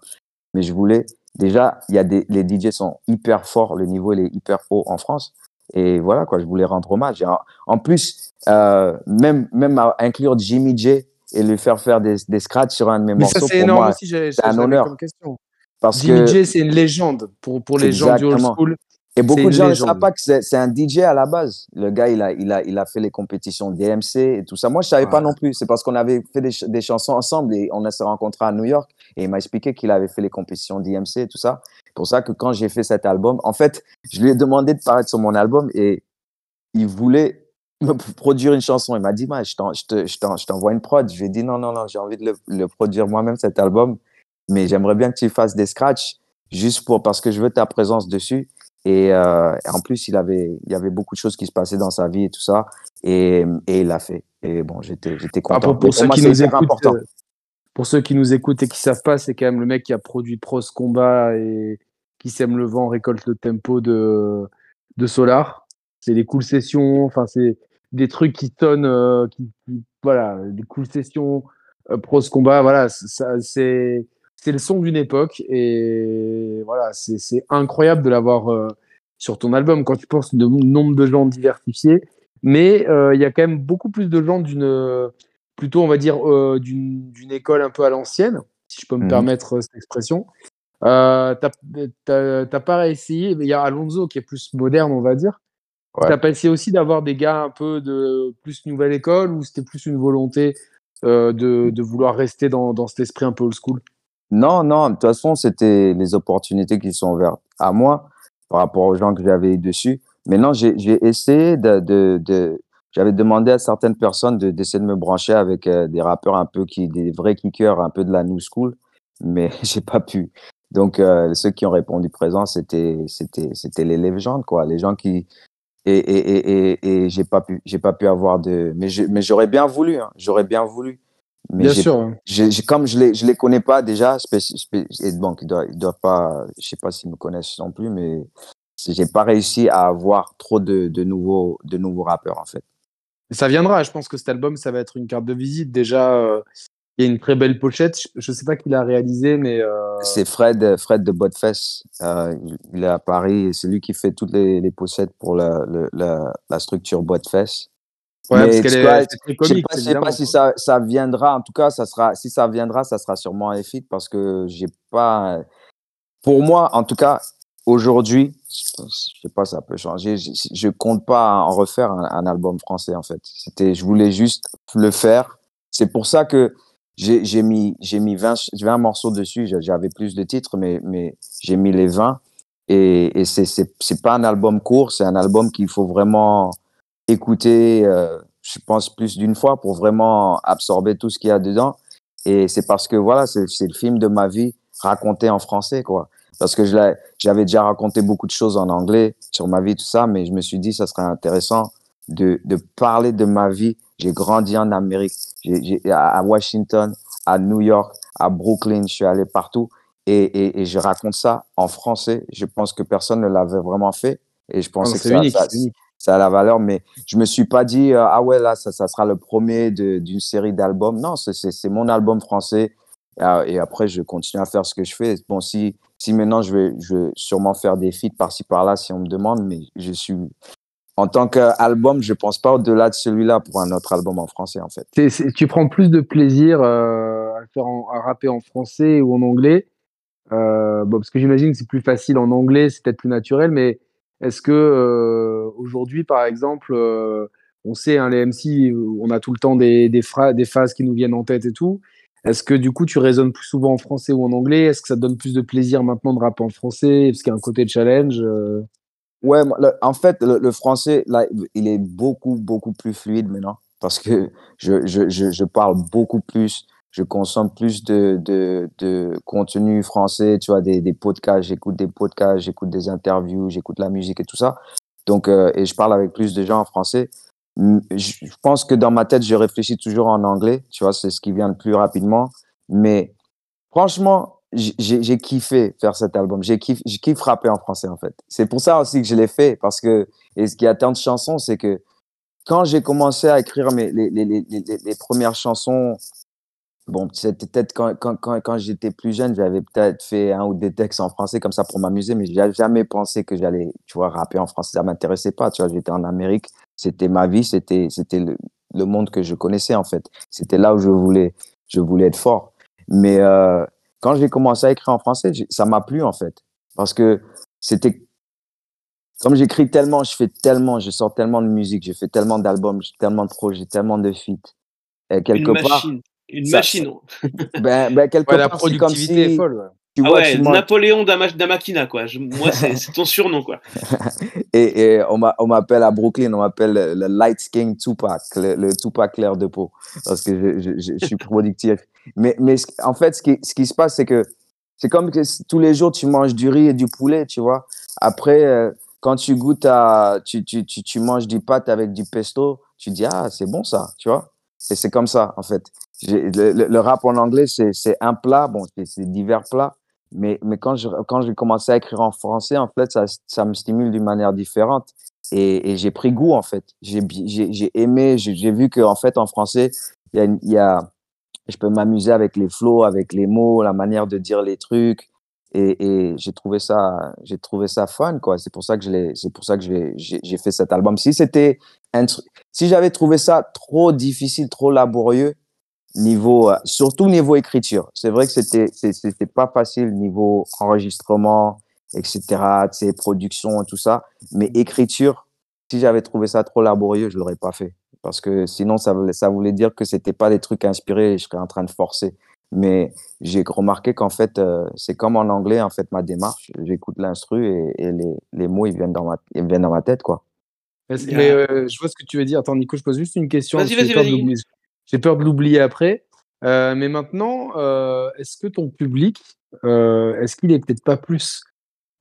Mais je voulais déjà, il y a des, les DJ sont hyper forts, le niveau il est hyper haut en France. Et voilà quoi, je voulais rendre hommage. En, plus, euh, même même à inclure Jimmy J et lui faire faire des, des scratchs sur un de mes Mais morceaux, ça, c'est énorme aussi, c'est un honneur. Question. Parce Jimmy J, c'est une légende pour, pour les gens du old school. Et beaucoup de gens ne savent pas que c'est un DJ à la base. Le gars, il a, il a, il a fait les compétitions DMC et tout ça. Moi, je savais pas non plus. C'est parce qu'on avait fait des, des, chansons ensemble et on s'est rencontrés à New York et il m'a expliqué qu'il avait fait les compétitions DMC et tout ça. C'est pour ça que quand j'ai fait cet album, en fait, je lui ai demandé de paraître sur mon album et il voulait me produire une chanson. Il m'a dit, je t'envoie une prod. Je lui ai dit, non, non, non, j'ai envie de le, le produire moi-même, cet album. Mais j'aimerais bien que tu fasses des scratchs juste pour, parce que je veux ta présence dessus. Et, euh, en plus, il avait, il y avait beaucoup de choses qui se passaient dans sa vie et tout ça. Et, et il l'a fait. Et bon, j'étais, j'étais content. pour, ceux qui nous écoutent, important. Euh, pour ceux qui nous écoutent et qui savent pas, c'est quand même le mec qui a produit Pros Combat et qui sème le vent, récolte le tempo de, de Solar. C'est des cool sessions. Enfin, c'est des trucs qui tonnent, euh, qui, voilà, des cool sessions. Euh, Pros Combat, voilà, ça, c'est c'est le son d'une époque et voilà, c'est incroyable de l'avoir euh, sur ton album quand tu penses au nombre de gens diversifiés. Mais euh, il y a quand même beaucoup plus de gens d'une, plutôt on va dire, euh, d'une école un peu à l'ancienne, si je peux me mmh permettre cette expression. Euh, T'as pas essayé, il y a Alonso qui est plus moderne, on va dire. Ouais. T'as pas essayé aussi d'avoir des gars un peu de plus nouvelle école ou c'était plus une volonté de, de, vouloir rester dans, dans cet esprit un peu old school? Non, non, de toute façon, c'était les opportunités qui sont ouvertes à moi par rapport aux gens que j'avais dessus. Mais non, j'ai essayé de, de, de j'avais demandé à certaines personnes d'essayer de, me brancher avec euh, des rappeurs un peu qui, des vrais kickers, un peu de la new school, mais (laughs) j'ai pas pu. Donc, euh, ceux qui ont répondu présent, c'était, c'était, c'était les légendes, quoi. Les gens qui, et, et, et, et, j'ai pas pu, j'ai pas pu avoir de, mais j'aurais bien voulu, hein, j'aurais bien voulu. Mais Bien sûr. comme je les, je les connais pas déjà, et donc ils doivent, ils doivent pas, je sais pas s'ils me connaissent non plus, mais j'ai pas réussi à avoir trop de, de, nouveaux, de nouveaux rappeurs en fait. Ça viendra. Je pense que cet album, ça va être une carte de visite. Déjà, euh, il y a une très belle pochette. Je sais pas qui l'a réalisé, mais euh... c'est Fred, Fred de Botfest. Euh, il est à Paris. C'est lui qui fait toutes les, les pochettes pour la, la, la structure Botfest. Ouais, parce qu'elle est, très comique. Je sais pas, si ça, ça, viendra. En tout cas, ça sera, si ça viendra, ça sera sûrement un feat parce que j'ai pas. Pour moi, en tout cas, aujourd'hui, je sais pas, ça peut changer. Je, je compte pas en refaire un, album français en fait. C'était, je voulais juste le faire. C'est pour ça que j'ai mis, j'ai mis 20, 20 morceaux dessus. J'avais plus de titres, mais, mais j'ai mis les 20. Et, et c'est pas un album court, c'est un album qu'il faut vraiment écouter, euh, je pense, plus d'une fois pour vraiment absorber tout ce qu'il y a dedans. Et c'est parce que voilà, c'est le film de ma vie raconté en français, quoi. Parce que j'avais déjà raconté beaucoup de choses en anglais sur ma vie, tout ça, mais je me suis dit, ça serait intéressant de, de parler de ma vie. J'ai grandi en Amérique, j à Washington, à New York, à Brooklyn, je suis allé partout. Et, et, et je raconte ça en français. Je pense que personne ne l'avait vraiment fait. Et je pense que unique, unique ça a la valeur. Mais je me suis pas dit, euh, ah ouais, là, ça, ça sera le premier d'une série d'albums. Non, c'est mon album français. Euh, et après, je continue à faire ce que je fais. Bon, si, si maintenant, je vais, je vais sûrement faire des feats par-ci, par-là, si on me demande, mais je suis. En tant qu'album, je pense pas au-delà de celui-là pour un autre album en français, en fait. tu prends plus de plaisir euh, à, faire à rapper en français ou en anglais bon, parce que j'imagine que c'est plus facile en anglais, c'est peut-être plus naturel, mais est-ce que aujourd'hui, par exemple, on sait, hein, les MC, on a tout le temps des, des, des phases qui nous viennent en tête et tout. Est-ce que du coup, tu résonnes plus souvent en français ou en anglais? Est-ce que ça te donne plus de plaisir maintenant de rapper en français? Parce qu'il y a un côté challenge Ouais, en fait, le, français, là, il est beaucoup, beaucoup plus fluide maintenant parce que je parle beaucoup plus, je consomme plus de, de, de contenu français, tu vois, des, des podcasts, j'écoute des podcasts, j'écoute des interviews, j'écoute la musique et tout ça. Donc, euh, et je parle avec plus de gens en français. Je pense que dans ma tête, je réfléchis toujours en anglais, tu vois, c'est ce qui vient le plus rapidement. Mais franchement, j'ai kiffé faire cet album. J'ai kiffé, kiffé rapper en français, en fait. C'est pour ça aussi que je l'ai fait, parce que, et ce qui a tant de chansons, c'est que quand j'ai commencé à écrire mes, les, les, les, les premières chansons, bon, c'était peut-être quand, quand, quand, quand j'étais plus jeune, j'avais peut-être fait un ou deux textes en français comme ça pour m'amuser, mais j'ai jamais pensé que j'allais, tu vois, rapper en français. Ça m'intéressait pas, tu vois. J'étais en Amérique, c'était ma vie, c'était, c'était le, le, monde que je connaissais, en fait. C'était là où je voulais, je voulais être fort. Mais, euh, quand j'ai commencé à écrire en français, ça m'a plu en fait. Parce que c'était. Comme j'écris tellement, je fais tellement, je sors tellement de musique, je fais tellement d'albums, tellement de projets, tellement de feats. Et quelque une part. Machine. Une machine. (laughs) Ben, ben, quelque la productivité est folle. Tu ah vois, ouais, Napoléon Damakina, quoi. moi, (laughs) c'est ton surnom, quoi. et, et, on m'appelle à Brooklyn, on m'appelle le, Light Skin Tupac, le, Tupac clair de peau, parce que je, je, je suis productif. mais, mais en fait, ce qui, ce qui se passe, c'est que c'est comme que tous les jours, tu manges du riz et du poulet, tu vois. Après, euh, quand tu goûtes à, tu, tu, tu, tu manges du pâte avec du pesto, tu dis, ah, c'est bon ça, tu vois. Et c'est comme ça, en fait. Le, rap en anglais, c'est un plat, bon, c'est divers plats, mais, mais quand je quand j'ai commencé à écrire en français, en fait, ça, ça me stimule d'une manière différente. Et, et j'ai pris goût, en fait. J'ai aimé, j'ai vu qu'en fait, en français, y a, je peux m'amuser avec les flots, avec les mots, la manière de dire les trucs. Et, et j'ai trouvé ça, j'ai trouvé ça fun, quoi. C'est pour ça que je c'est pour ça que j'ai fait cet album. Si c'était si j'avais trouvé ça trop difficile, trop laborieux, niveau, euh, surtout niveau écriture. C'est vrai que c'était, c'était pas facile niveau enregistrement, etc., ces productions et tout ça. Mais écriture, si j'avais trouvé ça trop laborieux, je l'aurais pas fait. Parce que sinon, ça voulait, ça voulait dire que c'était pas des trucs inspirés et je serais en train de forcer. Mais j'ai remarqué qu'en fait, euh, c'est comme en anglais, en fait, ma démarche. J'écoute l'instru et, et les, les, mots, ils viennent dans ma, ils viennent dans ma tête, quoi. Mais euh, je vois ce que tu veux dire. Attends, Nico, je pose juste une question. Vas-y, vas-y, vas-y. J'ai peur de l'oublier après. Euh, mais maintenant, euh, est-ce que ton public, euh, est-ce qu'il est peut-être pas plus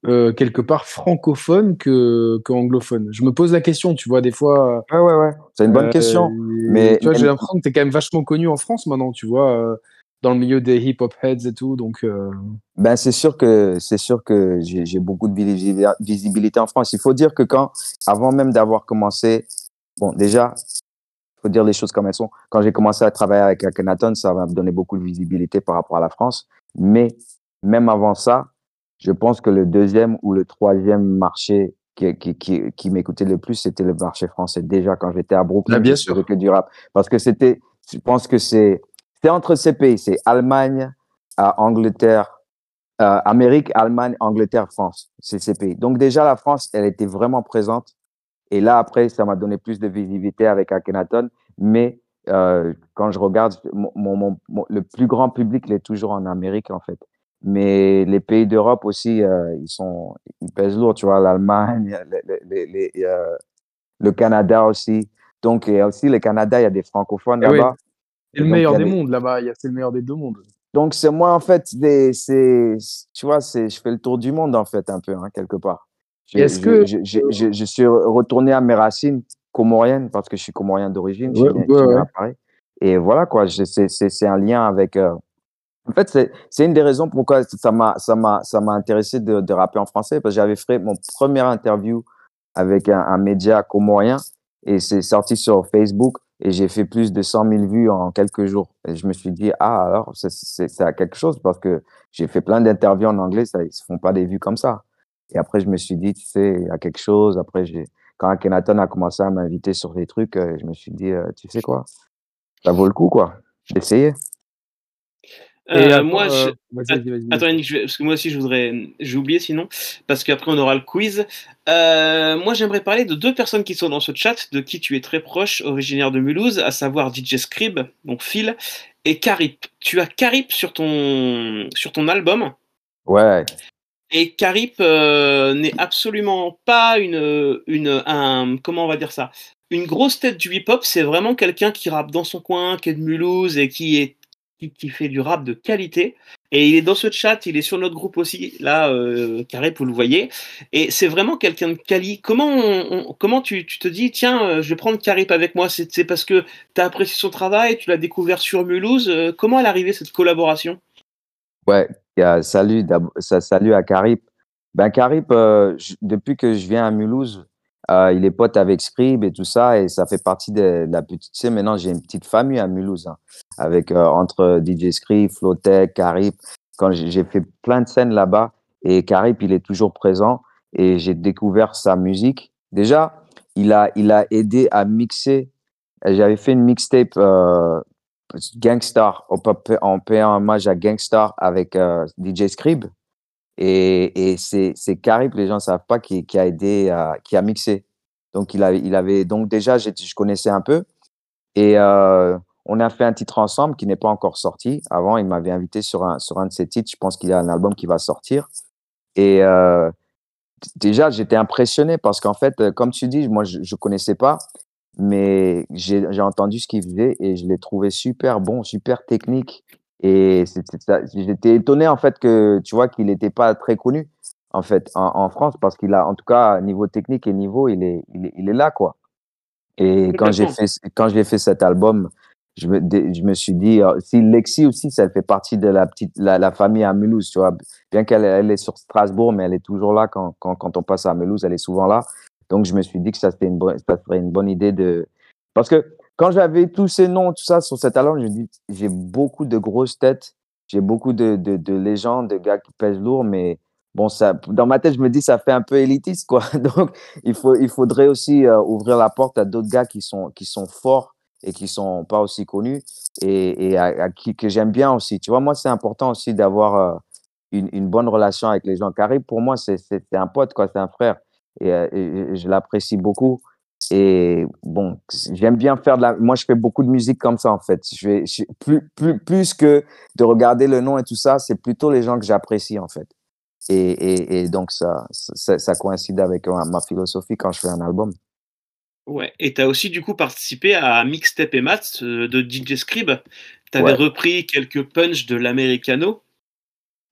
quelque part francophone que, que, anglophone? Je me pose la question, tu vois, des fois. Ouais, ouais, ouais. C'est une bonne question. Mais tu vois, j'ai l'impression que tu es quand même vachement connu en France maintenant, tu vois, dans le milieu des hip-hop heads et tout. Donc. Ben, c'est sûr que c'est sûr que j'ai beaucoup de visibilité en France. Il faut dire que quand, avant même d'avoir commencé, bon, déjà, faut dire les choses comme elles sont. Quand j'ai commencé à travailler avec Akhenaton, ça m'a donné beaucoup de visibilité par rapport à la France. Mais même avant ça, je pense que le deuxième ou le troisième marché qui, qui, qui, qui m'écoutait le plus, c'était le marché français. Déjà, quand j'étais à Brooklyn, bien sûr. que du rap. Parce que c'était, je pense que c'est, c'est entre ces pays, c'est Allemagne, euh, Angleterre, euh, Amérique, Allemagne, Angleterre, France. C'est ces pays. Donc déjà, la France, elle était vraiment présente et là, après, ça m'a donné plus de visibilité avec Akhenaton. Mais euh, quand je regarde, mon, mon, le plus grand public, il est toujours en Amérique, en fait. Mais les pays d'Europe aussi, euh, ils, sont, ils pèsent lourd, tu vois, l'Allemagne, (laughs) les, les, euh, le Canada aussi. Donc, et aussi, le Canada, il y a des francophones eh là-bas. C'est le meilleur des mondes là-bas, c'est le meilleur des deux mondes. Donc, c'est moi, en fait, tu vois, je fais le tour du monde, en fait, un peu, hein, quelque part. Est-ce que je, je, je, je, suis retourné à mes racines comoriennes parce que je suis comorien d'origine. Et voilà quoi, c'est un lien avec. Euh, en fait, c'est une des raisons pourquoi ça m'a ça m'a ça m'a intéressé de, de, rapper en français parce que j'avais fait mon première interview avec un, un média comorien et c'est sorti sur Facebook et j'ai fait plus de 100 000 vues en quelques jours. Et je me suis dit ah alors c'est à quelque chose parce que j'ai fait plein d'interviews en anglais, ça ils se font pas des vues comme ça. Et après, je me suis dit, tu sais, il y a quelque chose. Après, quand Akhenaton a commencé à m'inviter sur des trucs, euh, je me suis dit, euh, tu sais quoi, ça vaut le coup, quoi, d'essayer. Euh, moi, je... attends, Yannick, parce que moi aussi, je voudrais, j'ai oublié sinon, parce qu'après on aura le quiz. Euh, moi, j'aimerais parler de deux personnes qui sont dans ce chat, de qui tu es très proche, originaire de Mulhouse, à savoir DJ Scrib, donc Phil, et Carip. Tu as Carip sur ton, sur ton album. Ouais. Et Carip euh, n'est absolument pas une, une, un, comment on va dire ça, une grosse tête du hip-hop. C'est vraiment quelqu'un qui rappe dans son coin, qui est de Mulhouse et qui est qui, fait du rap de qualité. Et il est dans ce chat, il est sur notre groupe aussi, là, euh, Carip, vous le voyez. Et c'est vraiment quelqu'un de quali. Comment, comment tu, tu, te dis, tiens, euh, je vais prendre Carip avec moi? C'est parce que tu as apprécié son travail, tu l'as découvert sur Mulhouse. Euh, comment est arrivée cette collaboration? Ouais, salut, ça, salut à Carip. Ben, Carip, euh, depuis que je viens à Mulhouse, euh, il est pote avec Scribe et tout ça, et ça fait partie de, la petite. Tu sais, maintenant, j'ai une petite famille à Mulhouse, hein, avec euh, entre DJ Scribe, Flotec, Carip. Quand j'ai fait plein de scènes là-bas, et Carip, il est toujours présent, et j'ai découvert sa musique. Déjà, il a, il a aidé à mixer. J'avais fait une mixtape Gangstar, en payant hommage à Gangstar avec euh, DJ Scribe. Et, c'est, Carip, les gens ne savent pas, qui, a aidé, qui a mixé. Donc, il, il avait, donc déjà, je connaissais un peu. Et euh, on a fait un titre ensemble qui n'est pas encore sorti. Avant, il m'avait invité sur un, sur un de ses titres. Je pense qu'il y a un album qui va sortir. Et euh, déjà, j'étais impressionné parce qu'en fait, comme tu dis, moi, je ne connaissais pas, mais j'ai, entendu ce qu'il faisait et je l'ai trouvé super bon, super technique. Et j'étais étonné en fait que tu vois qu'il n'était pas très connu en fait en, France parce qu'il a en tout cas niveau technique et niveau il est il est, il est là quoi. Et quand j'ai fait quand j'ai fait cet album, je me, je me suis dit euh, si Lexi aussi ça fait partie de la petite la, la famille à Mulhouse tu vois bien qu'elle elle est sur Strasbourg mais elle est toujours là quand, quand, quand on passe à Mulhouse elle est souvent là donc je me suis dit que ça une serait une bonne idée de parce que quand j'avais tous ces noms, tout ça sur cet album, je me dis, j'ai beaucoup de grosses têtes, j'ai beaucoup de, de, de, légendes, de gars qui pèsent lourd, mais bon, ça, dans ma tête, je me dis, ça fait un peu élitiste, quoi. (laughs) Donc, il, faut, il faudrait aussi euh, ouvrir la porte à d'autres gars qui sont, qui sont forts et qui sont pas aussi connus et, à, qui que j'aime bien aussi. Tu vois, moi, c'est important aussi d'avoir euh, une, une, bonne relation avec les gens. Carré, pour moi, c'est un pote, quoi, c'est un frère et, euh, et je l'apprécie beaucoup. Et bon, j'aime bien faire de la. Moi, je fais beaucoup de musique comme ça, en fait. Je vais, plus, plus, plus que de regarder le nom et tout ça, c'est plutôt les gens que j'apprécie, en fait. Et, et, et donc, ça, ça, ça, coïncide avec euh, ma philosophie quand je fais un album. Ouais, et tu as aussi, du coup, participé à Mixtape et Maths euh, de DJ Scribe. Tu avais repris quelques punchs de l'Americano.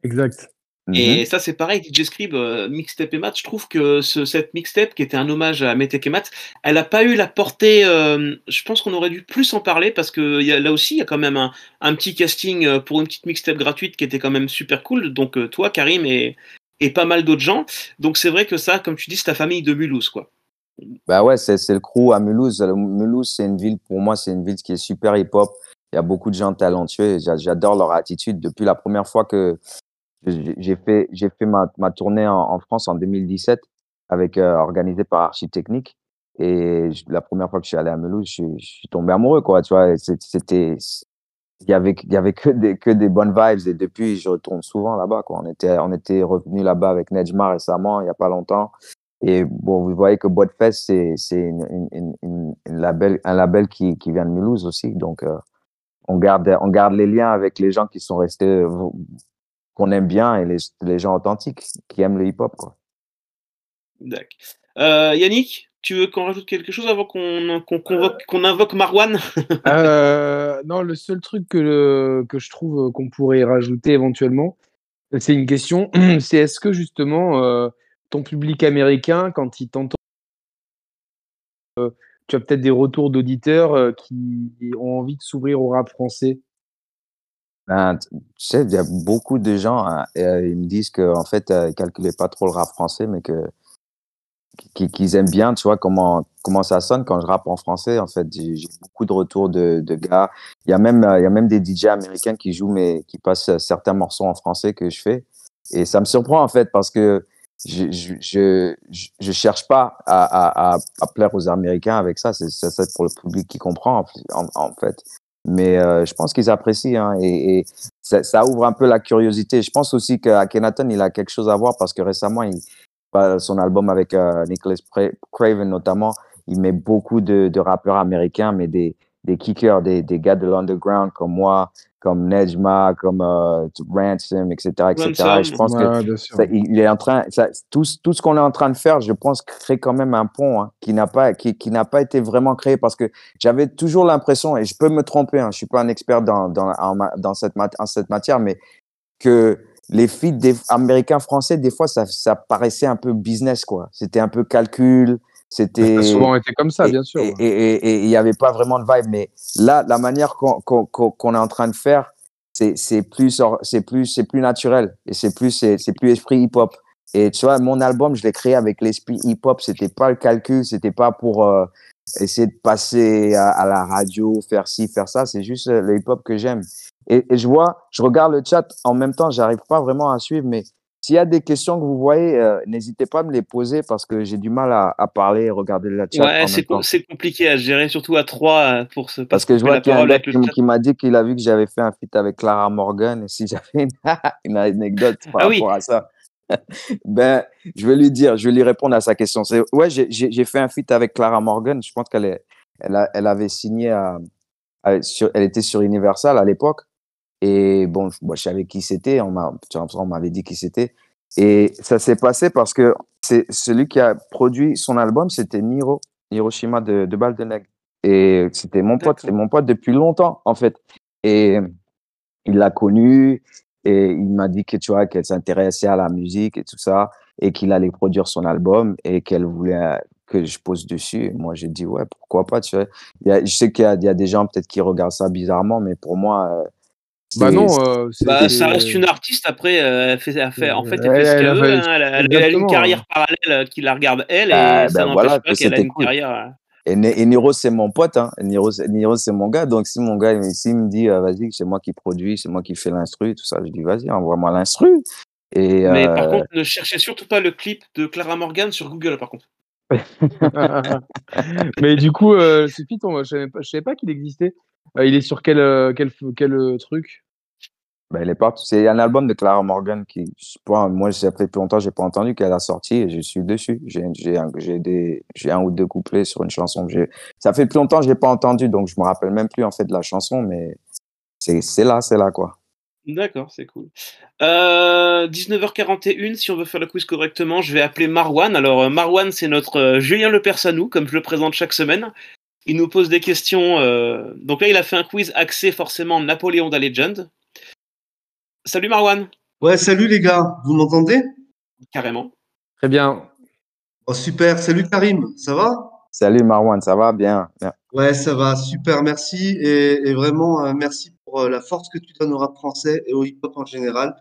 Exact. Et mhm. ça, c'est pareil, DJ Scribe, euh, Mixtape et Matt, je trouve que ce, cette mixtape, qui était un hommage à Metek et Matt, elle n'a pas eu la portée. Euh, je pense qu'on aurait dû plus en parler parce que y a, là aussi, il y a quand même un, un, petit casting euh, pour une petite mixtape gratuite qui était quand même super cool. Donc, toi, Karim, et, et pas mal d'autres gens. Donc, c'est vrai que ça, comme tu dis, c'est ta famille de Mulhouse, quoi. Bah ouais, c'est le crew à Mulhouse. Mulhouse, c'est une ville, pour moi, c'est une ville qui est super hip-hop. Il y a beaucoup de gens talentueux. J'adore leur attitude. Depuis la première fois que j'ai fait, j'ai fait ma, ma tournée en, France en 2017 avec euh, organisée par Architechnique. Et la première fois que je suis allé à Mulhouse, je, suis tombé amoureux, quoi. Tu vois, c'était, il y avait, il y avait que des, que des bonnes vibes. Et depuis, je retourne souvent là-bas, quoi. On était, on était revenu là-bas avec Nejma récemment, il y a pas longtemps. Et bon, vous voyez que Boîte Fest, c'est, c'est un label qui, qui vient de Mulhouse aussi. Donc, euh, on garde, on garde les liens avec les gens qui sont restés qu'on aime bien et les, les, gens authentiques qui aiment le hip-hop. D'accord. Euh, Yannick, tu veux qu'on rajoute quelque chose avant qu'on qu convoque, qu'on invoque Marwan? Euh, Non, le seul truc que, que je trouve qu'on pourrait rajouter éventuellement, c'est une question, (clears throat) c'est est-ce que justement euh, ton public américain, quand il t'entend, euh, tu as peut-être des retours d'auditeurs euh, qui ont envie de s'ouvrir au rap français? Ben, tu sais, il y a beaucoup de gens, hein, euh, ils me disent qu'en fait, euh, ils calculaient pas trop le rap français, mais que qu'ils aiment bien, tu vois, comment comment ça sonne quand je rappe en français. En fait, j'ai beaucoup de retours de, gars. Il y a même il y a même des DJ américains qui jouent mais qui passent certains morceaux en français que je fais. Et ça me surprend en fait parce que je je cherche pas à, plaire aux Américains avec ça. C'est pour le public qui comprend en, en fait. Mais euh, je pense qu'ils apprécient hein, et, et ça, ça, ouvre un peu la curiosité. Je pense aussi qu'Akenaton, il a quelque chose à voir parce que récemment, il, son album avec euh, Nicholas Craven notamment, il met beaucoup de, de rappeurs américains, mais des, des kickers, des, des gars de l'underground comme moi, comme Nejma, comme euh, Ransom, etc., etc. je pense que il est en train, ça, tout, tout ce qu'on est en train de faire, je pense, crée quand même un pont hein, qui n'a pas, qui, qui n'a pas été vraiment créé parce que j'avais toujours l'impression, et je peux me tromper, hein, je suis pas un expert dans dans, dans cette, en cette matière, mais que les feats des américains français, des fois, ça, ça paraissait un peu business, quoi. C'était un peu calcul, c'était ça a souvent été comme ça, bien sûr. Et il n'y avait pas vraiment de vibe. Mais là, la manière qu'on est en train de faire, c'est plus, c'est plus, c'est plus naturel et c'est plus, c'est plus esprit hip-hop. Et tu vois, mon album, je l'ai créé avec l'esprit hip-hop. C'était pas le calcul, c'était pas pour euh, essayer de passer à, la radio, faire ci, faire ça. C'est juste euh, le hip-hop que j'aime. Et, et, je vois, je regarde le chat en même temps, j'arrive pas vraiment à suivre, mais s'il y a des questions que vous voyez, euh, n'hésitez pas à me les poser parce que j'ai du mal à, à, parler et regarder la chat. Ouais, c'est compliqué à gérer, surtout à trois euh, pour se Parce que je vois qu'il y a un gars qui, m'a dit qu'il a vu que j'avais fait un feat avec Clara Morgan et si (laughs) j'avais une, anecdote par ah rapport à ça. (laughs) ben, je vais lui dire, je vais lui répondre à sa question. Ouais, j'ai fait un feat avec Clara Morgan. Je pense qu'elle elle, elle avait signé à, elle était sur Universal à l'époque. Et bon, moi, je savais qui c'était, on m'avait dit qui c'était. Et ça s'est passé parce que c'est celui qui a produit son album, c'était Niro, Hiroshima de, de Baldenegg. Et c'était mon pote, c'est mon pote depuis longtemps, en fait. Et il l'a connu et il m'a dit que tu vois, qu'elle s'intéressait à la musique et tout ça et qu'il allait produire son album et qu'elle voulait que je pose dessus. moi, j'ai dit, ouais, pourquoi pas, tu vois. je sais qu'il y, y, a des gens peut-être qui regardent ça bizarrement, mais pour moi, euh, bah non, euh, bah, ça reste une artiste. Après, euh, elle fait, elle fait, en fait, elle fait ce qu'elle veut. Hein, elle, a une carrière parallèle euh, qui la regarde elle, et ah, ça n'empêche pas qu'elle a une carrière. Et, et Niro, c'est mon pote. Hein. Niro, Niro c'est mon gars. Donc, si mon gars, ici me dit, vas-y, c'est moi qui produis, c'est moi qui fais l'instru, tout ça, je dis, vas-y, envoie-moi l'instru. Et, Mais par contre, ne cherchez surtout pas le clip de Clara Morgan sur Google, par contre. (laughs) Mais du coup, euh, ce je savais pas, savais pas qu'il existait. Euh, il est sur quel, euh, quel, quel euh, truc? Ben, il est C'est un album de Clara Morgan qui, moi, ça fait plus longtemps, j'ai pas entendu qu'elle a sorti et je suis dessus. J'ai, j'ai un, j'ai des, j'ai un ou deux couplets sur une chanson que j'ai. Ça fait plus longtemps que je l'ai pas entendu, donc je me rappelle même plus en fait de la chanson, mais c'est, c'est là, c'est là quoi. D'accord, c'est cool. Euh, 19h41, si on veut faire le quiz correctement, je vais appeler Marwan. Alors Marwan, c'est notre Julien Lepers à nous, comme je le présente chaque semaine. Il nous pose des questions. Euh... Donc là, il a fait un quiz axé forcément Napoléon da Legend. Salut Marwan. Ouais, salut les gars. Vous m'entendez? Carrément. Très bien. Oh, super. Salut Karim. Ça va? Salut Marwan. Ça va bien, Ouais, ça va. Super. Merci. Et, vraiment, euh, merci pour euh, la force que tu donnes au rap français et au hip-hop en général.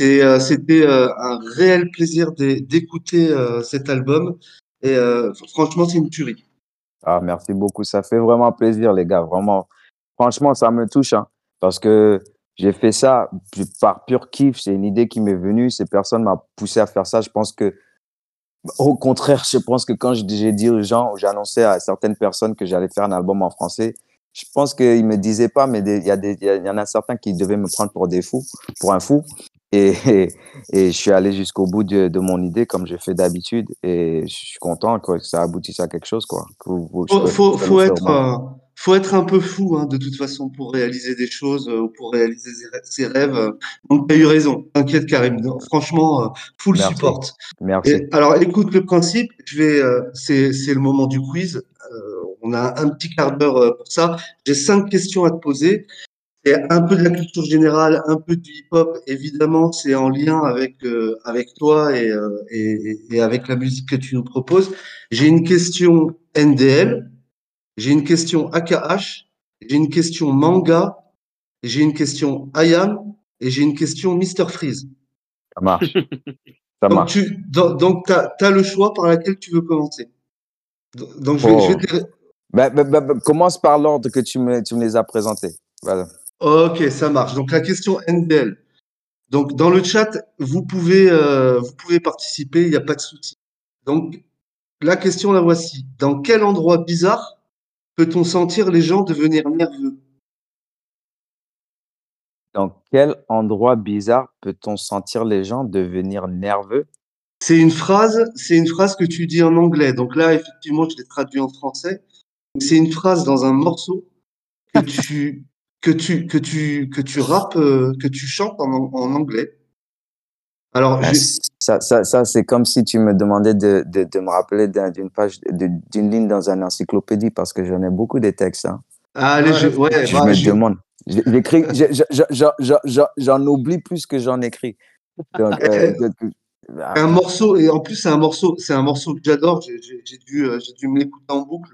Euh, c'était un réel plaisir d'écouter cet album. Et franchement, c'est une tuerie. Ah, merci beaucoup. Ça fait vraiment plaisir, les gars. Vraiment, franchement, ça me touche. Hein, parce que j'ai fait ça par pur kiff. C'est une idée qui m'est venue. Ces personnes m'ont poussé à faire ça. Je pense que, au contraire, je pense que quand j'ai dit aux gens, j'ai annoncé à certaines personnes que j'allais faire un album en français, je pense qu'ils me disaient pas, mais il y, il y en a certains qui devaient me prendre pour des fous, pour un fou. Et, (laughs) et, je suis allé jusqu'au bout de, de, mon idée comme je fais d'habitude et je suis content que ça aboutisse à quelque chose quoi. faut, faut, faut être euh, faut être un peu fou hein, de toute façon pour réaliser des choses euh, ou pour réaliser ses rêves. Donc tu as eu raison. T'inquiète Karim. franchement, euh, full support. Merci. alors écoute le principe. Je vais c'est c'est le moment du quiz. on a un petit quart d'heure pour ça. J'ai cinq questions à te poser un peu de la culture générale, un peu du hip-hop. Évidemment, c'est en lien avec euh, avec toi euh, et, et, avec la musique que tu nous proposes. J'ai une question NDL, j'ai une question AKH, j'ai une question manga, j'ai une question IAM et j'ai une question Mr Freeze. Ça marche. Ça donc, marche. Tu, donc, tu as, le choix par laquelle tu veux commencer. Donc, je vais, je vais oh. bah, bah, bah, commence par l'ordre que tu me, tu me les as présentés. Voilà. Ok, ça marche. Donc la question NDL. Donc dans le chat, vous pouvez, euh, vous pouvez participer, il n'y a pas de souci. Donc la question la voici. Dans quel endroit bizarre peut-on sentir les gens devenir nerveux? Dans quel endroit bizarre peut-on sentir les gens devenir nerveux? C'est une phrase, c'est une phrase que tu dis en anglais. Donc là, effectivement, je l'ai traduit en français. C'est une phrase dans un morceau que tu que tu que tu que tu rappes, euh, que tu chantes en, en anglais. Alors, Ben, j'ai- ça, ça, ça c'est comme si tu me demandais de, de, de me rappeler d'un- d'une page, d'une ligne dans une encyclopédie parce que j'en ai beaucoup des textes. Hein. ah, allez, je, ouais, je bah, me je- demande. J'ai- J'écris, (laughs) j'en oublie plus que j'en écris. Donc, euh, (laughs) donc, ah, un morceau et en plus c'est un morceau, c'est un morceau que j'adore. J'ai dû euh, j'ai dû me l'écouter en boucle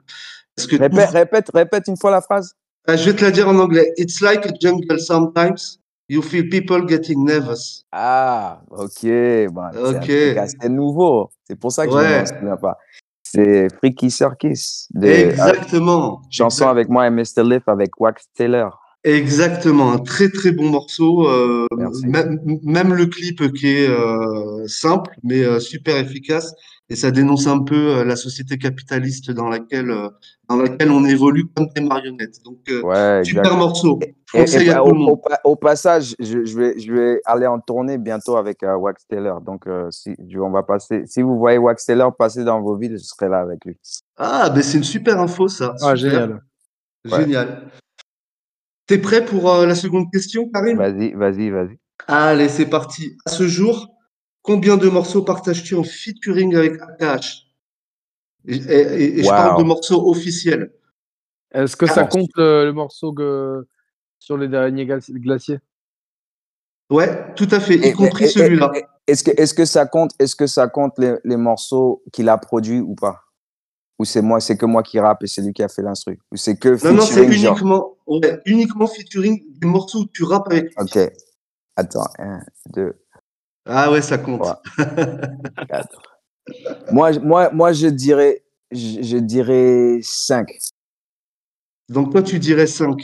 parce que répète, répète, répète une fois la phrase. Ah, je vais te la dire en anglais. It's like a jungle sometimes. You feel people getting nervous. Ah, ok. Bon, c'est un Ok. truc assez nouveau. C'est pour ça que je Ouais. ne m'en souviens pas. C'est Freaky Circus. De, Exactement. chanson avec moi et Mr. Leaf avec Wax Taylor. Exactement, un très très bon morceau. euh, même, même le clip qui est euh, simple mais euh, super efficace et ça dénonce un peu euh, la société capitaliste dans laquelle euh, dans laquelle on évolue comme des marionnettes. Donc euh, Ouais, super morceau. Je Et- conseille et à au, passage, je, je vais, je vais aller en tournée bientôt avec euh, Wax Taylor. Donc, euh, si, je- on va passer, si vous voyez Wax Taylor passer dans vos villes, je serai là avec lui. Ah, ben c'est une super info ça. Ah, Super. génial. Ouais. T'es prêt pour euh, la seconde question, Karim? Vas-y, vas-y, vas-y. Allez, c'est parti. À ce jour, combien de morceaux partages-tu en featuring avec AKH? Et, et- et je parle de morceaux officiels. Est-ce que ça compte le, le morceau que- sur les derniers gla- glaciers? Ouais, tout à fait, y Et- compris celui-là. Est-ce que, est-ce que ça compte, est-ce que ça compte les, les morceaux qu'il a produits ou pas? Ou c'est moi, c'est que moi qui rappe et c'est lui qui a fait l'instru? Ou c'est que Non, non, c'est featuring, uniquement, ouais, uniquement featuring des morceaux où tu rappes avec. Ok. Attends, un, deux, Ah ouais, ça compte. (laughs) Quatre. moi, je- moi, moi, je dirais, je, je dirais cinq. Donc toi, tu dirais 5.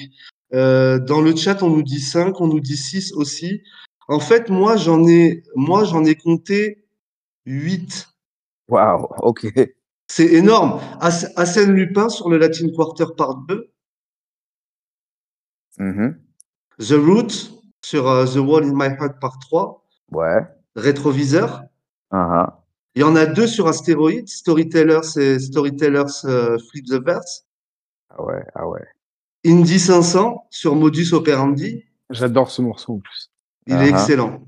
dans le chat, on nous dit 5, on nous dit 6 aussi. En fait, moi, j'en ai, moi, j'en ai compté 8. Waouh, ok. C'est énorme. Arsène Lupin sur le Latin Quarter Part 2. Mhm. The Root sur euh, The Wall in My Heart Part 3. Ouais. Rétroviseur. Uh-huh. Il y en a deux sur Astéroïde. Storytellers et Storytellers euh, Flip the Verse. Ah ouais, ah ouais. Indy 500 sur Modus Operandi. J'adore ce morceau en plus. Il Uh-huh. est excellent.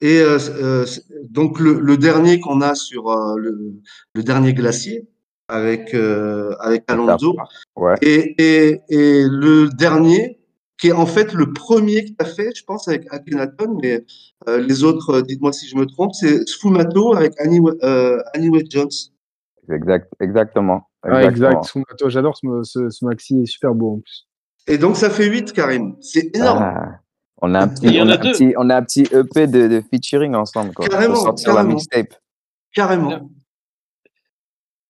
Et euh, euh, donc le, le dernier qu'on a sur euh, le, le dernier glacier avec euh, avec Alonso Ouais. et, et, et le dernier qui est en fait le premier que tu as fait, je pense, avec Akhenaton, mais euh, les autres, dites-moi si je me trompe, c'est Sfumato avec Annie, euh, Annie Wade Jones. Exact, exactement. Ah, exact. J'adore ce, ce, ce maxi, il est super beau en plus. Et donc ça fait 8, Karim. C'est énorme. Ah, on a un petit, on a a un deux. petit, on a un petit EP de, de featuring ensemble, quoi. Carrément, Pour sortir la carrément. mixtape. Carrément.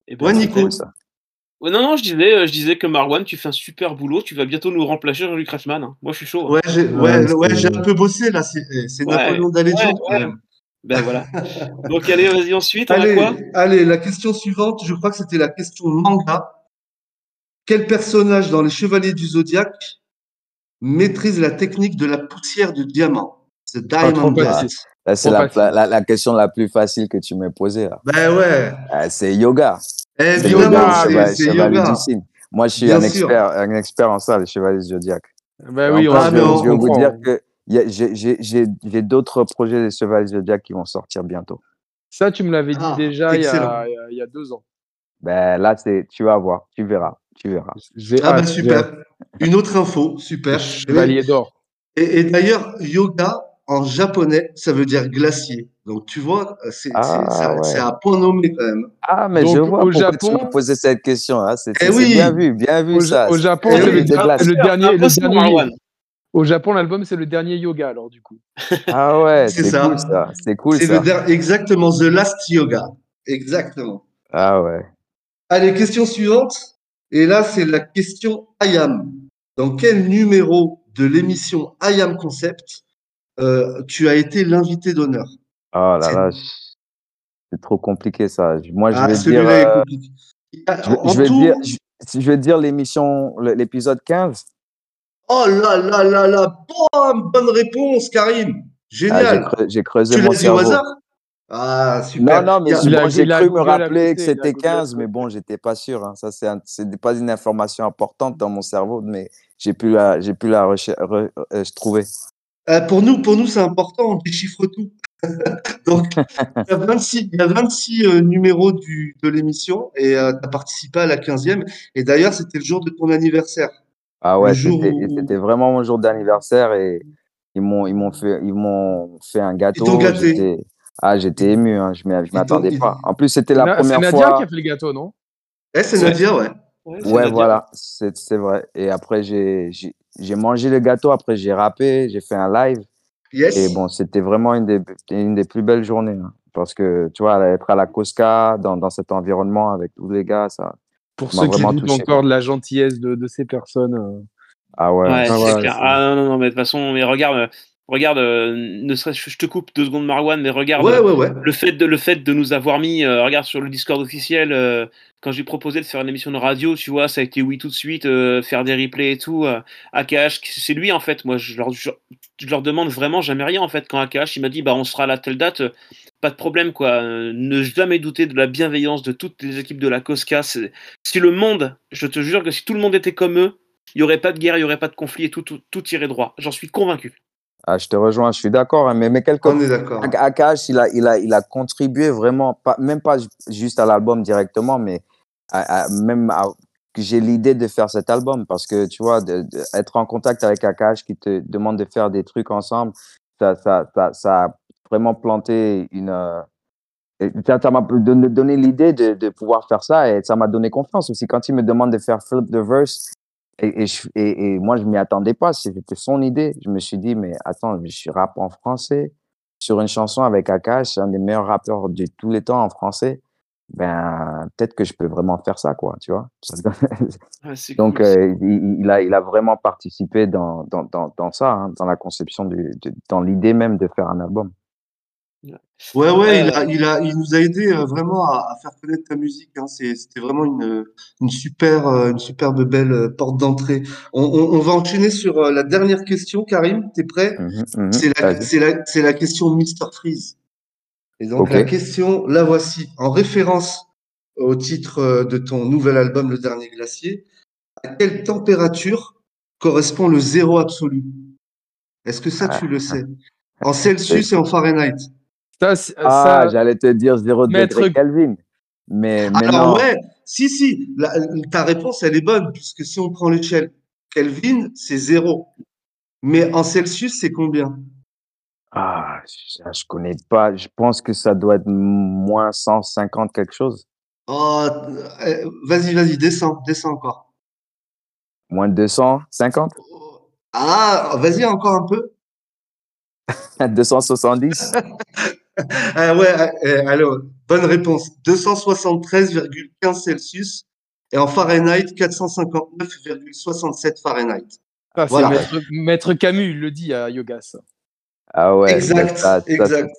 Et ben, Ouais, c'est Nico. cool, ça. Ouais, non, non, je disais, euh, je disais que Marwan, tu fais un super boulot. Tu vas bientôt nous remplacer Jean-Luc Reichmann. hein. Moi, je suis chaud. hein. Ouais, j'ai ouais, Ouais, un peu bossé là. C'est Ouais, Napoléon ouais, quand même. Ben voilà. (laughs) Donc, allez, vas-y, ensuite, on a Allez, quoi? allez, la question suivante, je crois que c'était la question manga. Quel personnage dans les Chevaliers du Zodiaque maîtrise la technique de la poussière de diamant The Ah, trop Diamond. Là, c'est la, la, la question la plus facile que tu m'as posée, là. Ben ouais, Ah, c'est yoga. C'est évidemment, yoga, c'est chevalier, c'est yoga. du signe. Moi, je suis un expert, un expert en ça, les chevaliers du zodiaque. Bah Et oui, on, Ah, je, on je vais vous dire que j'ai- j'ai j'ai- j'ai d'autres projets des chevaliers du zodiaque qui vont sortir bientôt. Ça, tu me l'avais dit Ah, déjà il y, a, il y a- il y a deux ans. Ben là, c'est, tu vas voir, tu verras, tu verras. Ah ben hâte, j'ai super. Une autre info, super. Chevalier d'or. Et, et d'ailleurs, yoga en japonais, ça veut dire glacier. Donc tu vois, c'est Ah, ouais. à point nommé quand même. Ah, mais Donc, je vois au pourquoi tu Japon- me posais cette question. Hein. C'est Eh oui. bien vu, bien vu Au, ça. au Japon, Eh c'est oui, le, dernier. Le au Japon, l'album, c'est le dernier yoga, alors du coup. (laughs) Ah ouais, C'est c'est ça. cool ça. C'est cool ça. le exactement The Last Yoga. Exactement. Ah ouais. Allez, question suivante. Et là, c'est la question IAM. Dans quel numéro de l'émission IAM Concept euh, tu as été l'invité d'honneur? Oh là là, c'est trop compliqué ça. Moi, je Ah, vais dire, euh, je, vais- en je vais tout- dire, je, si je vais dire l'émission, l'épisode 15. Oh là là là là, bonne réponse, Karim. Ah, Génial. j'ai creu- j'ai creusé tu mon l'as dit au hasard? Ah, super. Non, non, mais bon, j'ai cru me rappeler que c'était Google à 15, mais bon, j'étais pas sûr. hein. Ça, c'est un- c'est pas une information importante dans mon cerveau, mais j'ai pu la, j'ai pu la recher- re- euh, trouver. Euh, pour nous, pour nous, c'est important, on déchiffre tout. (laughs) Donc, il y a 26, il y a 26 euh, numéros du, de l'émission et tu as participé à la 15e. Et d'ailleurs, c'était le jour de ton anniversaire. Ah ouais, c'était où- c'était vraiment mon jour d'anniversaire et ils m'ont ils m'ont fait ils m'ont fait un gâteau. t'ont gâté. J'étais ah j'étais ému, hein, je t'ont- m'attendais pas. En plus, c'était la Na- C'est première Nadia fois. qui a fait le gâteau, non? Eh, c'est. Nadia, ouais. Ouais, c'est Ouais, Nadia. voilà, c'est c'est vrai. Et après, j'ai j'ai j'ai mangé le gâteau, après j'ai rappé, j'ai fait un live. Yes. Et bon, c'était vraiment une des, une des plus belles journées. hein. parce que, tu vois, être à la Cosca, dans, dans cet environnement avec tous les gars, ça. Pour m'a ceux qui doutent encore de la gentillesse de, de ces personnes. euh. Ah ouais. Ouais, Ah c'est clair. c'est- Ah non, non, non, mais de toute façon, mais regarde, regarde, euh, ne serait je te coupe deux secondes, Marwan, mais regarde. ouais, ouais, ouais. Le fait, de, le fait de nous avoir mis, euh, regarde sur le Discord officiel, euh, quand j'ai proposé de faire une émission de radio, tu vois, ça a été oui tout de suite, euh, faire des replays et tout. Euh, AKH, c'est lui en fait. Moi, je leur, je, je leur demande vraiment jamais rien en fait. Quand AKH il m'a dit, bah on sera à la telle date, euh, pas de problème quoi. Euh, ne jamais douter de la bienveillance de toutes les équipes de la Cosca. Si le monde, je te jure que si tout le monde était comme eux, il y aurait pas de guerre, il y aurait pas de conflit et tout, tout, tout irait droit. J'en suis convaincu. Ah, je te rejoins, je suis d'accord. hein, mais, mais quelque On est d'accord. Ak- Akash, il a, il, a, il a contribué vraiment, pas, même pas ju- juste à l'album directement, mais à- à- même à- que j'ai l'idée de faire cet album parce que tu vois, de, de- être en contact avec Akash qui te demande de faire des trucs ensemble, ça, ça, ça, ça a vraiment planté une. euh, ça m'a donné, donné l'idée de, de pouvoir faire ça et ça m'a donné confiance aussi. Quand il me demande de faire Flip the Verse, et, et, je- et, et moi, je m'y attendais pas. C'était son idée. Je me suis dit, mais attends, je suis rap en français sur une chanson avec Akash, un des meilleurs rappeurs de tous les temps en français. Ben, peut-être que je peux vraiment faire ça, quoi, tu vois. (laughs) C'est Donc, cool. euh, il, il a, il a vraiment participé dans, dans, dans, dans ça, hein, dans la conception, du, de- dans l'idée même de faire un album. Ouais, ouais, il, Euh, a, il, a, il nous a aidé euh, vraiment à, à faire connaître ta musique. Hein. C'est- C'était vraiment une, une, super, euh, une superbe belle euh, porte d'entrée. On, on, on va enchaîner sur euh, la dernière question, Karim. T'es prêt? Mhm, mhm. C'est la, la, c'est la question Mr. Freeze. Et donc, la question, la voici. En référence au titre euh, de ton nouvel album, Le Dernier Glacier, à quelle température correspond le zéro absolu? Est-ce que ça, tu le sais? En Celsius et en Fahrenheit. Ça, c'est- Ah, ça- j'allais te dire 0 Maître- degré Kelvin. Mais, mais Alors non. ouais, si, si, la- ta réponse, elle est bonne, puisque si on prend l'échelle Kelvin, c'est zéro. Mais en Celsius, c'est combien? Ah, je, je connais pas. Je pense que ça doit être moins 150 quelque chose. Oh, euh, vas-y, vas-y, descends, descends encore. Moins 250 Ah, vas-y, encore un peu. (laughs) 270 (laughs) Ah ouais, euh, alors, bonne réponse. 273,15 Celsius et en Fahrenheit, 459,67 Fahrenheit. Voilà. Maître, Maître Camus, il le dit à Yogas. Ah ouais. exact, ça- ça- exact.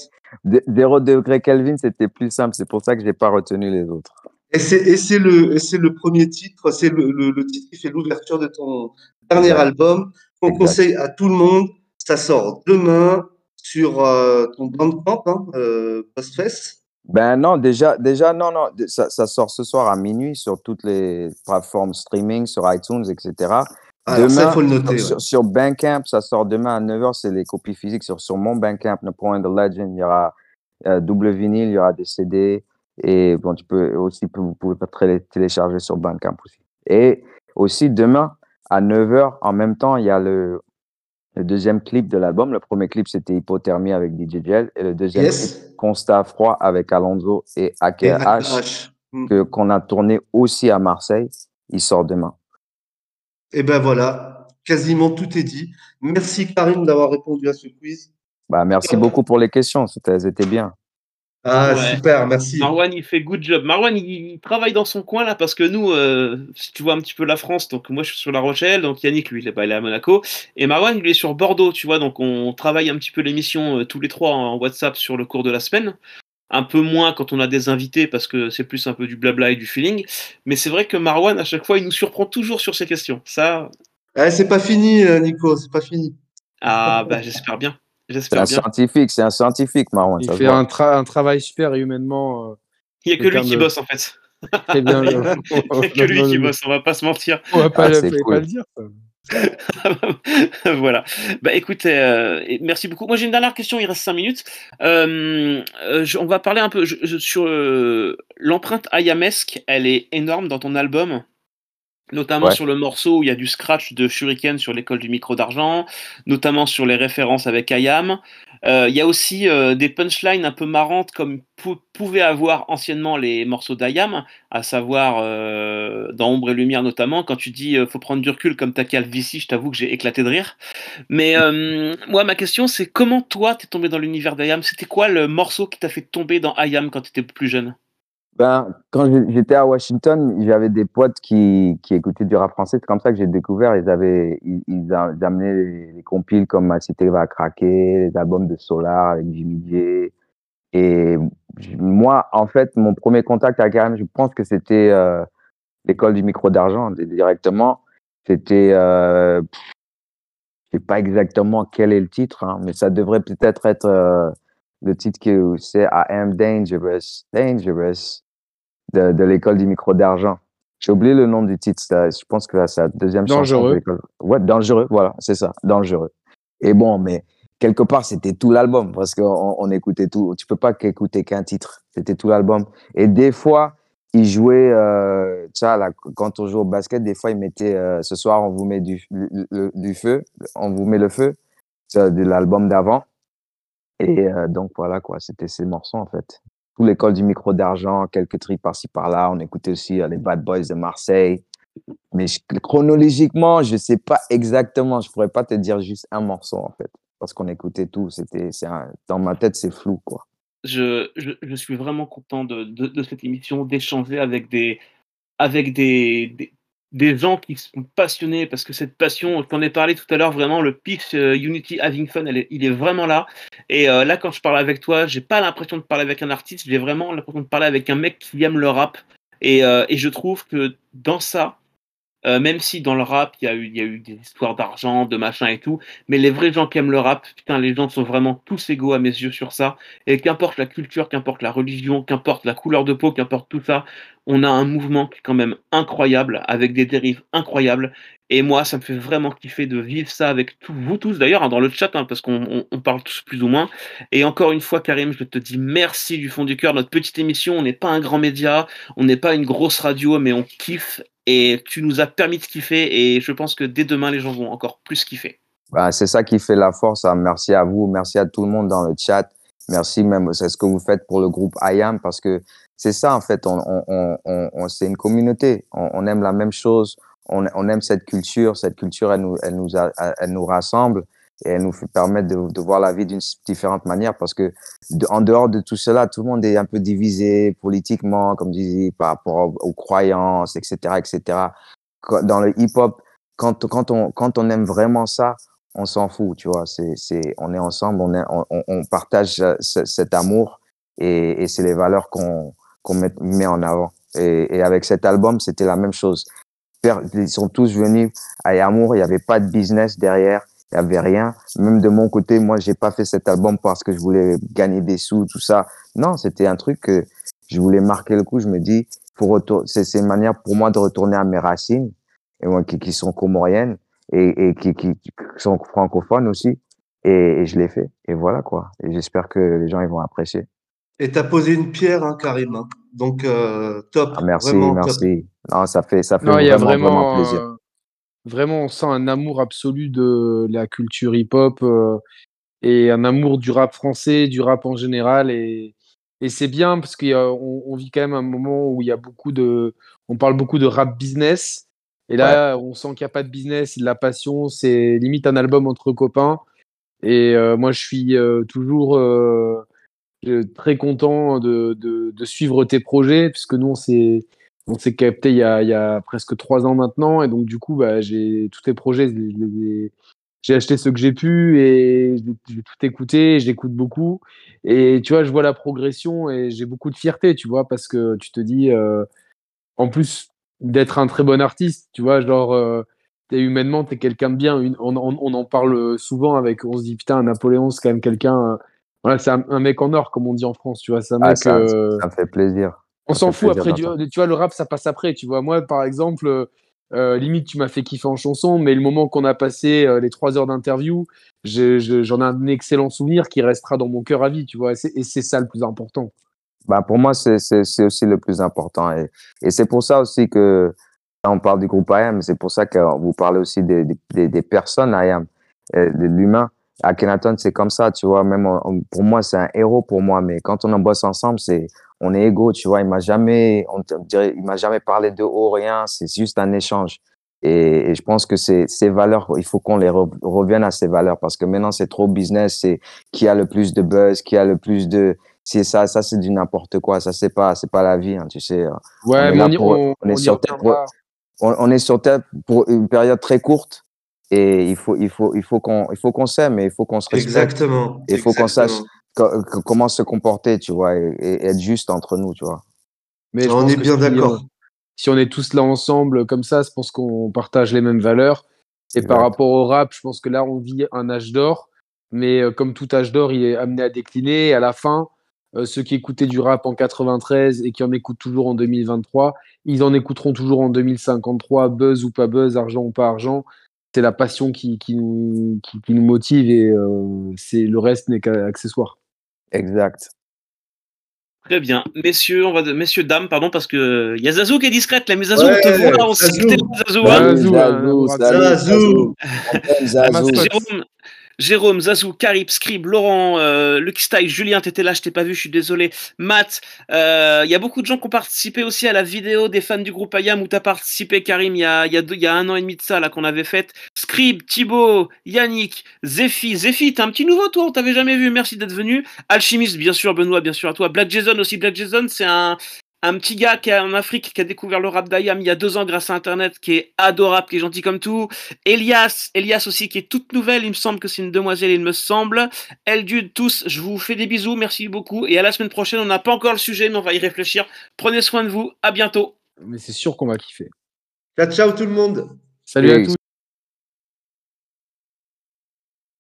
Zé- 0 degré Kelvin, c'était plus simple. C'est pour ça que j'ai pas retenu les autres. Et c'est, le, premier titre, c'est le, le, le titre qui fait l'ouverture de ton dernier Exact. album qu'on Exact. conseille à tout le monde. Ça sort demain sur euh, ton Bandcamp, hein, euh, Postfest? Ben non, déjà, déjà non, non. Ça, ça sort ce soir à minuit sur toutes les plateformes streaming, sur iTunes, etc. Alors ça, il faut le noter. sur, ouais. sur Bandcamp, ça sort demain à 9h, c'est les copies physiques. Sur, sur mon Bandcamp, No Point the Legend, il y aura euh, double vinyle, il y aura des CD. Et bon, tu peux aussi, vous pouvez télécharger sur Bandcamp aussi. Et aussi, demain, à 9h, en même temps, il y a le, le deuxième clip de l'album. Le premier clip, c'était Hypothermie avec DJ Gel. Et le deuxième clip. Constat froid avec Alonso et AKH AKH. Mm. que qu'on a tourné aussi à Marseille. Il sort demain. Et ben voilà, quasiment tout est dit. Merci Karim d'avoir répondu à ce quiz. Bah, merci beaucoup pour les questions. C'était, elles étaient bien. Ah, Ouais. super, merci. Marwan, il fait good job. Marwan, il, il travaille dans son coin là parce que nous, euh, si tu vois un petit peu la France, donc moi je suis sur La Rochelle, donc Yannick lui il est, bah, il est à Monaco, et Marwan il est sur Bordeaux, tu vois, donc on travaille un petit peu l'émission euh, tous les trois en WhatsApp sur le cours de la semaine. Un peu moins quand on a des invités parce que c'est plus un peu du blabla et du feeling. Mais c'est vrai que Marwan, à chaque fois, il nous surprend toujours sur ses questions. Ça, Eh, c'est pas fini, euh, Nico, c'est pas fini. Ah, bah, j'espère bien. C'est un bien. scientifique, c'est un scientifique, Marwan. Il fait un, tra- un travail super et humainement. euh, Il n'y a que lui qui de- bosse, en fait. très bien. (laughs) Il n'y a que lui qui bosse, on va pas se mentir. On va pas, Ah, le, c'est fallait cool. pas le dire. ça. (laughs) voilà. Bah écoute, euh, merci beaucoup. Moi j'ai une dernière question, il reste 5 minutes. Euh, euh, je- on va parler un peu je- je- sur euh, l'empreinte ayamesque, elle est énorme dans ton album. Notamment Ouais. sur le morceau où il y a du scratch de Shuriken sur l'école du micro d'argent, notamment sur les références avec Ayam. Euh, Il y a aussi euh, des punchlines un peu marrantes comme pou- pouvaient avoir anciennement les morceaux d'Ayam, à savoir euh, dans Ombre et Lumière notamment, quand tu dis faut prendre du recul comme ta calvitie, je t'avoue que j'ai éclaté de rire. Mais moi, ma question, c'est comment toi, t'es tombé dans l'univers d'Ayam? C'était quoi le morceau qui t'a fait tomber dans Ayam quand t'étais plus jeune? Ben, quand j'étais à Washington, j'avais des potes qui, qui écoutaient du rap français. C'est comme ça que j'ai découvert. Ils avaient, ils, ils amenaient les, les compiles comme Ma Cité va craquer, les albums de Solar avec Jimmy J. Et moi, en fait, mon premier contact avec Karim, je pense que c'était euh, l'école du micro d'argent di- directement. C'était, euh, je sais pas exactement quel est le titre, hein, mais ça devrait peut-être être euh, le titre que c'est I am dangerous, dangerous de, de l'école du micro d'argent. J'ai oublié le nom du titre. Je pense que c'est la deuxième chanson. Dangereux. de l'école. Ouais, dangereux. Voilà, c'est ça, dangereux. Et bon, mais quelque part, c'était tout l'album parce qu'on on écoutait tout. Tu peux pas qu'écouter qu'un titre. C'était tout l'album. Et des fois, ils jouaient, euh, tu là, quand on joue au basket, des fois, ils mettaient, euh, ce soir, on vous met du, le- du feu, on vous met le feu. C'est de l'album d'avant. Et euh, donc, voilà, quoi. C'était ces morceaux, en fait l'école du micro d'argent, quelques trucs par-ci par-là. On écoutait aussi euh, les Bad Boys de Marseille. Mais chronologiquement, je sais pas exactement. Je pourrais pas te dire juste un morceau en fait, parce qu'on écoutait tout. C'était, dans ma tête, c'est flou quoi. je, je, je suis vraiment content de, de, cette émission, d'échanger avec des, avec des, des gens qui sont passionnés, parce que cette passion, t'en ai parlé tout à l'heure, vraiment, le pitch euh, Unity Having Fun, elle est- il est vraiment là. Et euh, là, quand je parle avec toi, j'ai pas l'impression de parler avec un artiste, j'ai vraiment l'impression de parler avec un mec qui aime le rap. Et, euh, et je trouve que dans ça, euh, même si dans le rap, il y, y a eu des histoires d'argent, de machin et tout, mais les vrais gens qui aiment le rap, putain, les gens sont vraiment tous égaux à mes yeux sur ça. Et qu'importe la culture, qu'importe la religion, qu'importe la couleur de peau, qu'importe tout ça, on a un mouvement qui est quand même incroyable, avec des dérives incroyables. Et moi, ça me fait vraiment kiffer de vivre ça avec vous tous d'ailleurs, hein, dans le chat, hein, parce qu'on on- on parle tous plus ou moins. Et encore une fois, Karim, je te dis merci du fond du cœur. Notre petite émission, on n'est pas un grand média, on n'est pas une grosse radio, mais on kiffe. Et tu nous as permis de kiffer. Et je pense que dès demain, les gens vont encore plus kiffer. Bah, c'est ça qui fait la force. hein. Merci à vous, merci à tout le monde dans le chat. Merci même, c'est ce que vous faites pour le groupe IAM parce que c'est ça en fait. On, on, on, on, c'est une communauté. On aime la même chose. On, aime cette culture. Cette culture, elle nous, elle nous, elle nous rassemble et elle nous permettre de, voir la vie d'une différente manière parce que en dehors de tout cela, tout le monde est un peu divisé politiquement, comme je disais, par rapport aux, croyances, etc., etc. Dans le hip-hop, quand, quand on, quand on aime vraiment ça, on s'en fout, tu vois. C'est, c'est, on est ensemble, on, on, partage ce- cet amour et, c'est les valeurs qu'on, qu'on met, met en avant. Et avec cet album, c'était la même chose. Ils sont tous venus à Amour, il n'y avait pas de business derrière, il n'y avait rien. Même de mon côté, moi, j'ai pas fait cet album parce que je voulais gagner des sous, tout ça. Non, c'était un truc que je voulais marquer le coup. Je me dis, c'est, une manière pour moi de retourner à mes racines, et moi, qui, qui sont comoriennes et, et qui, qui, sont francophones aussi. Et, et je l'ai fait. Et voilà quoi. Et j'espère que les gens ils vont apprécier. Et t'as posé une pierre, hein, Karim. hein. Donc, euh, top. Ah, merci, vraiment top. Non, ça fait, ça fait Non, vraiment, vraiment, vraiment, plaisir. euh, vraiment, on sent un amour absolu de la culture hip-hop euh, et un amour du rap français, du rap en général. Et, et c'est bien parce qu'on on vit quand même un moment où il y a beaucoup de, on parle beaucoup de rap business. Et là, on sent qu'il n'y a pas de business, de la passion, c'est limite un album entre copains. Et euh, moi, je suis toujours très content de, de, de suivre tes projets, puisque nous, on s'est on s'est capté il y, a, il y a presque trois ans maintenant. Et donc, du coup, bah, j'ai tous tes projets, j'ai acheté ceux que j'ai pu et j'ai tout écouté, j'écoute beaucoup. Et tu vois, je vois la progression et j'ai beaucoup de fierté, tu vois, parce que tu te dis, euh, en plus d'être un très bon artiste, tu vois, genre, euh, humainement, tu es quelqu'un de bien. On, en parle souvent avec. On se dit, putain, Napoléon, c'est quand même quelqu'un. voilà, c'est un, mec en or, comme on dit en France, tu vois. Ah, ça, me fait plaisir. On s'en fout après. Tu, tu vois, le rap, ça passe après. Tu vois, moi, par exemple euh, limite, tu m'as fait kiffer en chanson, mais le moment qu'on a passé euh, les trois heures d'interview, j'en ai un excellent souvenir qui restera dans mon cœur à vie, tu vois. Et c'est ça le plus important. Bah pour moi, c'est aussi le plus important. Et, et c'est pour ça aussi que, on parle du groupe IAM, c'est pour ça que vous parlez aussi des, des, des personnes IAM, euh, de l'humain. Akhenaton, c'est comme ça, tu vois. Même pour moi, c'est un héros pour moi, mais quand on en bosse ensemble, c'est on est égaux, tu vois. Il m'a jamais, on dirait, il m'a jamais parlé de haut rien. C'est juste un échange. Et, je pense que c'est ces valeurs, il faut qu'on les revienne à ces valeurs parce que maintenant c'est trop business. C'est qui a le plus de buzz, qui a le plus de, c'est ça, ça c'est du n'importe quoi. Ça c'est pas, c'est pas la vie, hein, tu sais. Ouais, on, est, on, on, est sur terre pour, on, est sur terre pour une période très courte et il faut, il faut, il faut qu'on, il faut qu'on s'aime et il faut qu'on se respecte. Exactement. Il faut qu'on sache comment se comporter, tu vois, et, être juste entre nous, tu vois. Mais on est bien d'accord. Si on est tous là ensemble comme ça, je pense qu'on partage les mêmes valeurs. Et par rapport au rap, je pense que là, on vit un âge d'or. Mais euh, comme tout âge d'or, il est amené à décliner. Et à la fin, euh, ceux qui écoutaient du rap en 93 et qui en écoutent toujours en 2023, ils en écouteront toujours en 2053, buzz ou pas buzz, argent ou pas argent c'est la passion qui, qui, nous, qui, nous motive et euh, c'est le reste n'est qu'accessoire. Exact. Très bien. Messieurs, on va de... messieurs, dames, pardon, parce que il y a Zazou qui est discrète là, mais Zazou, on te voit là, on sait que Zazou. Zazou, Zazou, Zazou. Jérôme, Jérôme, Zazou, Carib, Scribe, Laurent, euh, Lucky Style, Julien, t'étais là, je t'ai pas vu, je suis désolé. Matt, il euh, y a beaucoup de gens qui ont participé aussi à la vidéo des fans du groupe Ayam où t'as participé, Karim, il y a, y, un an et demi de ça là qu'on avait fait. Scribe, Thibaut, Yannick, Zephy, Zephy, t'es un petit nouveau toi, on t'avait jamais vu, merci d'être venu. Alchimiste, bien sûr, Benoît, bien sûr à toi. Black Jason aussi, Black Jason, c'est un, un petit gars qui est en Afrique qui a découvert le rap d'Ayam il y a deux ans grâce à Internet, qui est adorable, qui est gentil comme tout. Elias, Elias aussi qui est toute nouvelle, il me semble que c'est une demoiselle, il me semble. Eldude, tous, je vous fais des bisous, merci beaucoup. Et à la semaine prochaine, on n'a pas encore le sujet, mais on va y réfléchir. Prenez soin de vous, à bientôt. Mais c'est sûr qu'on va kiffer. Ciao, ciao tout le monde. Salut à tous.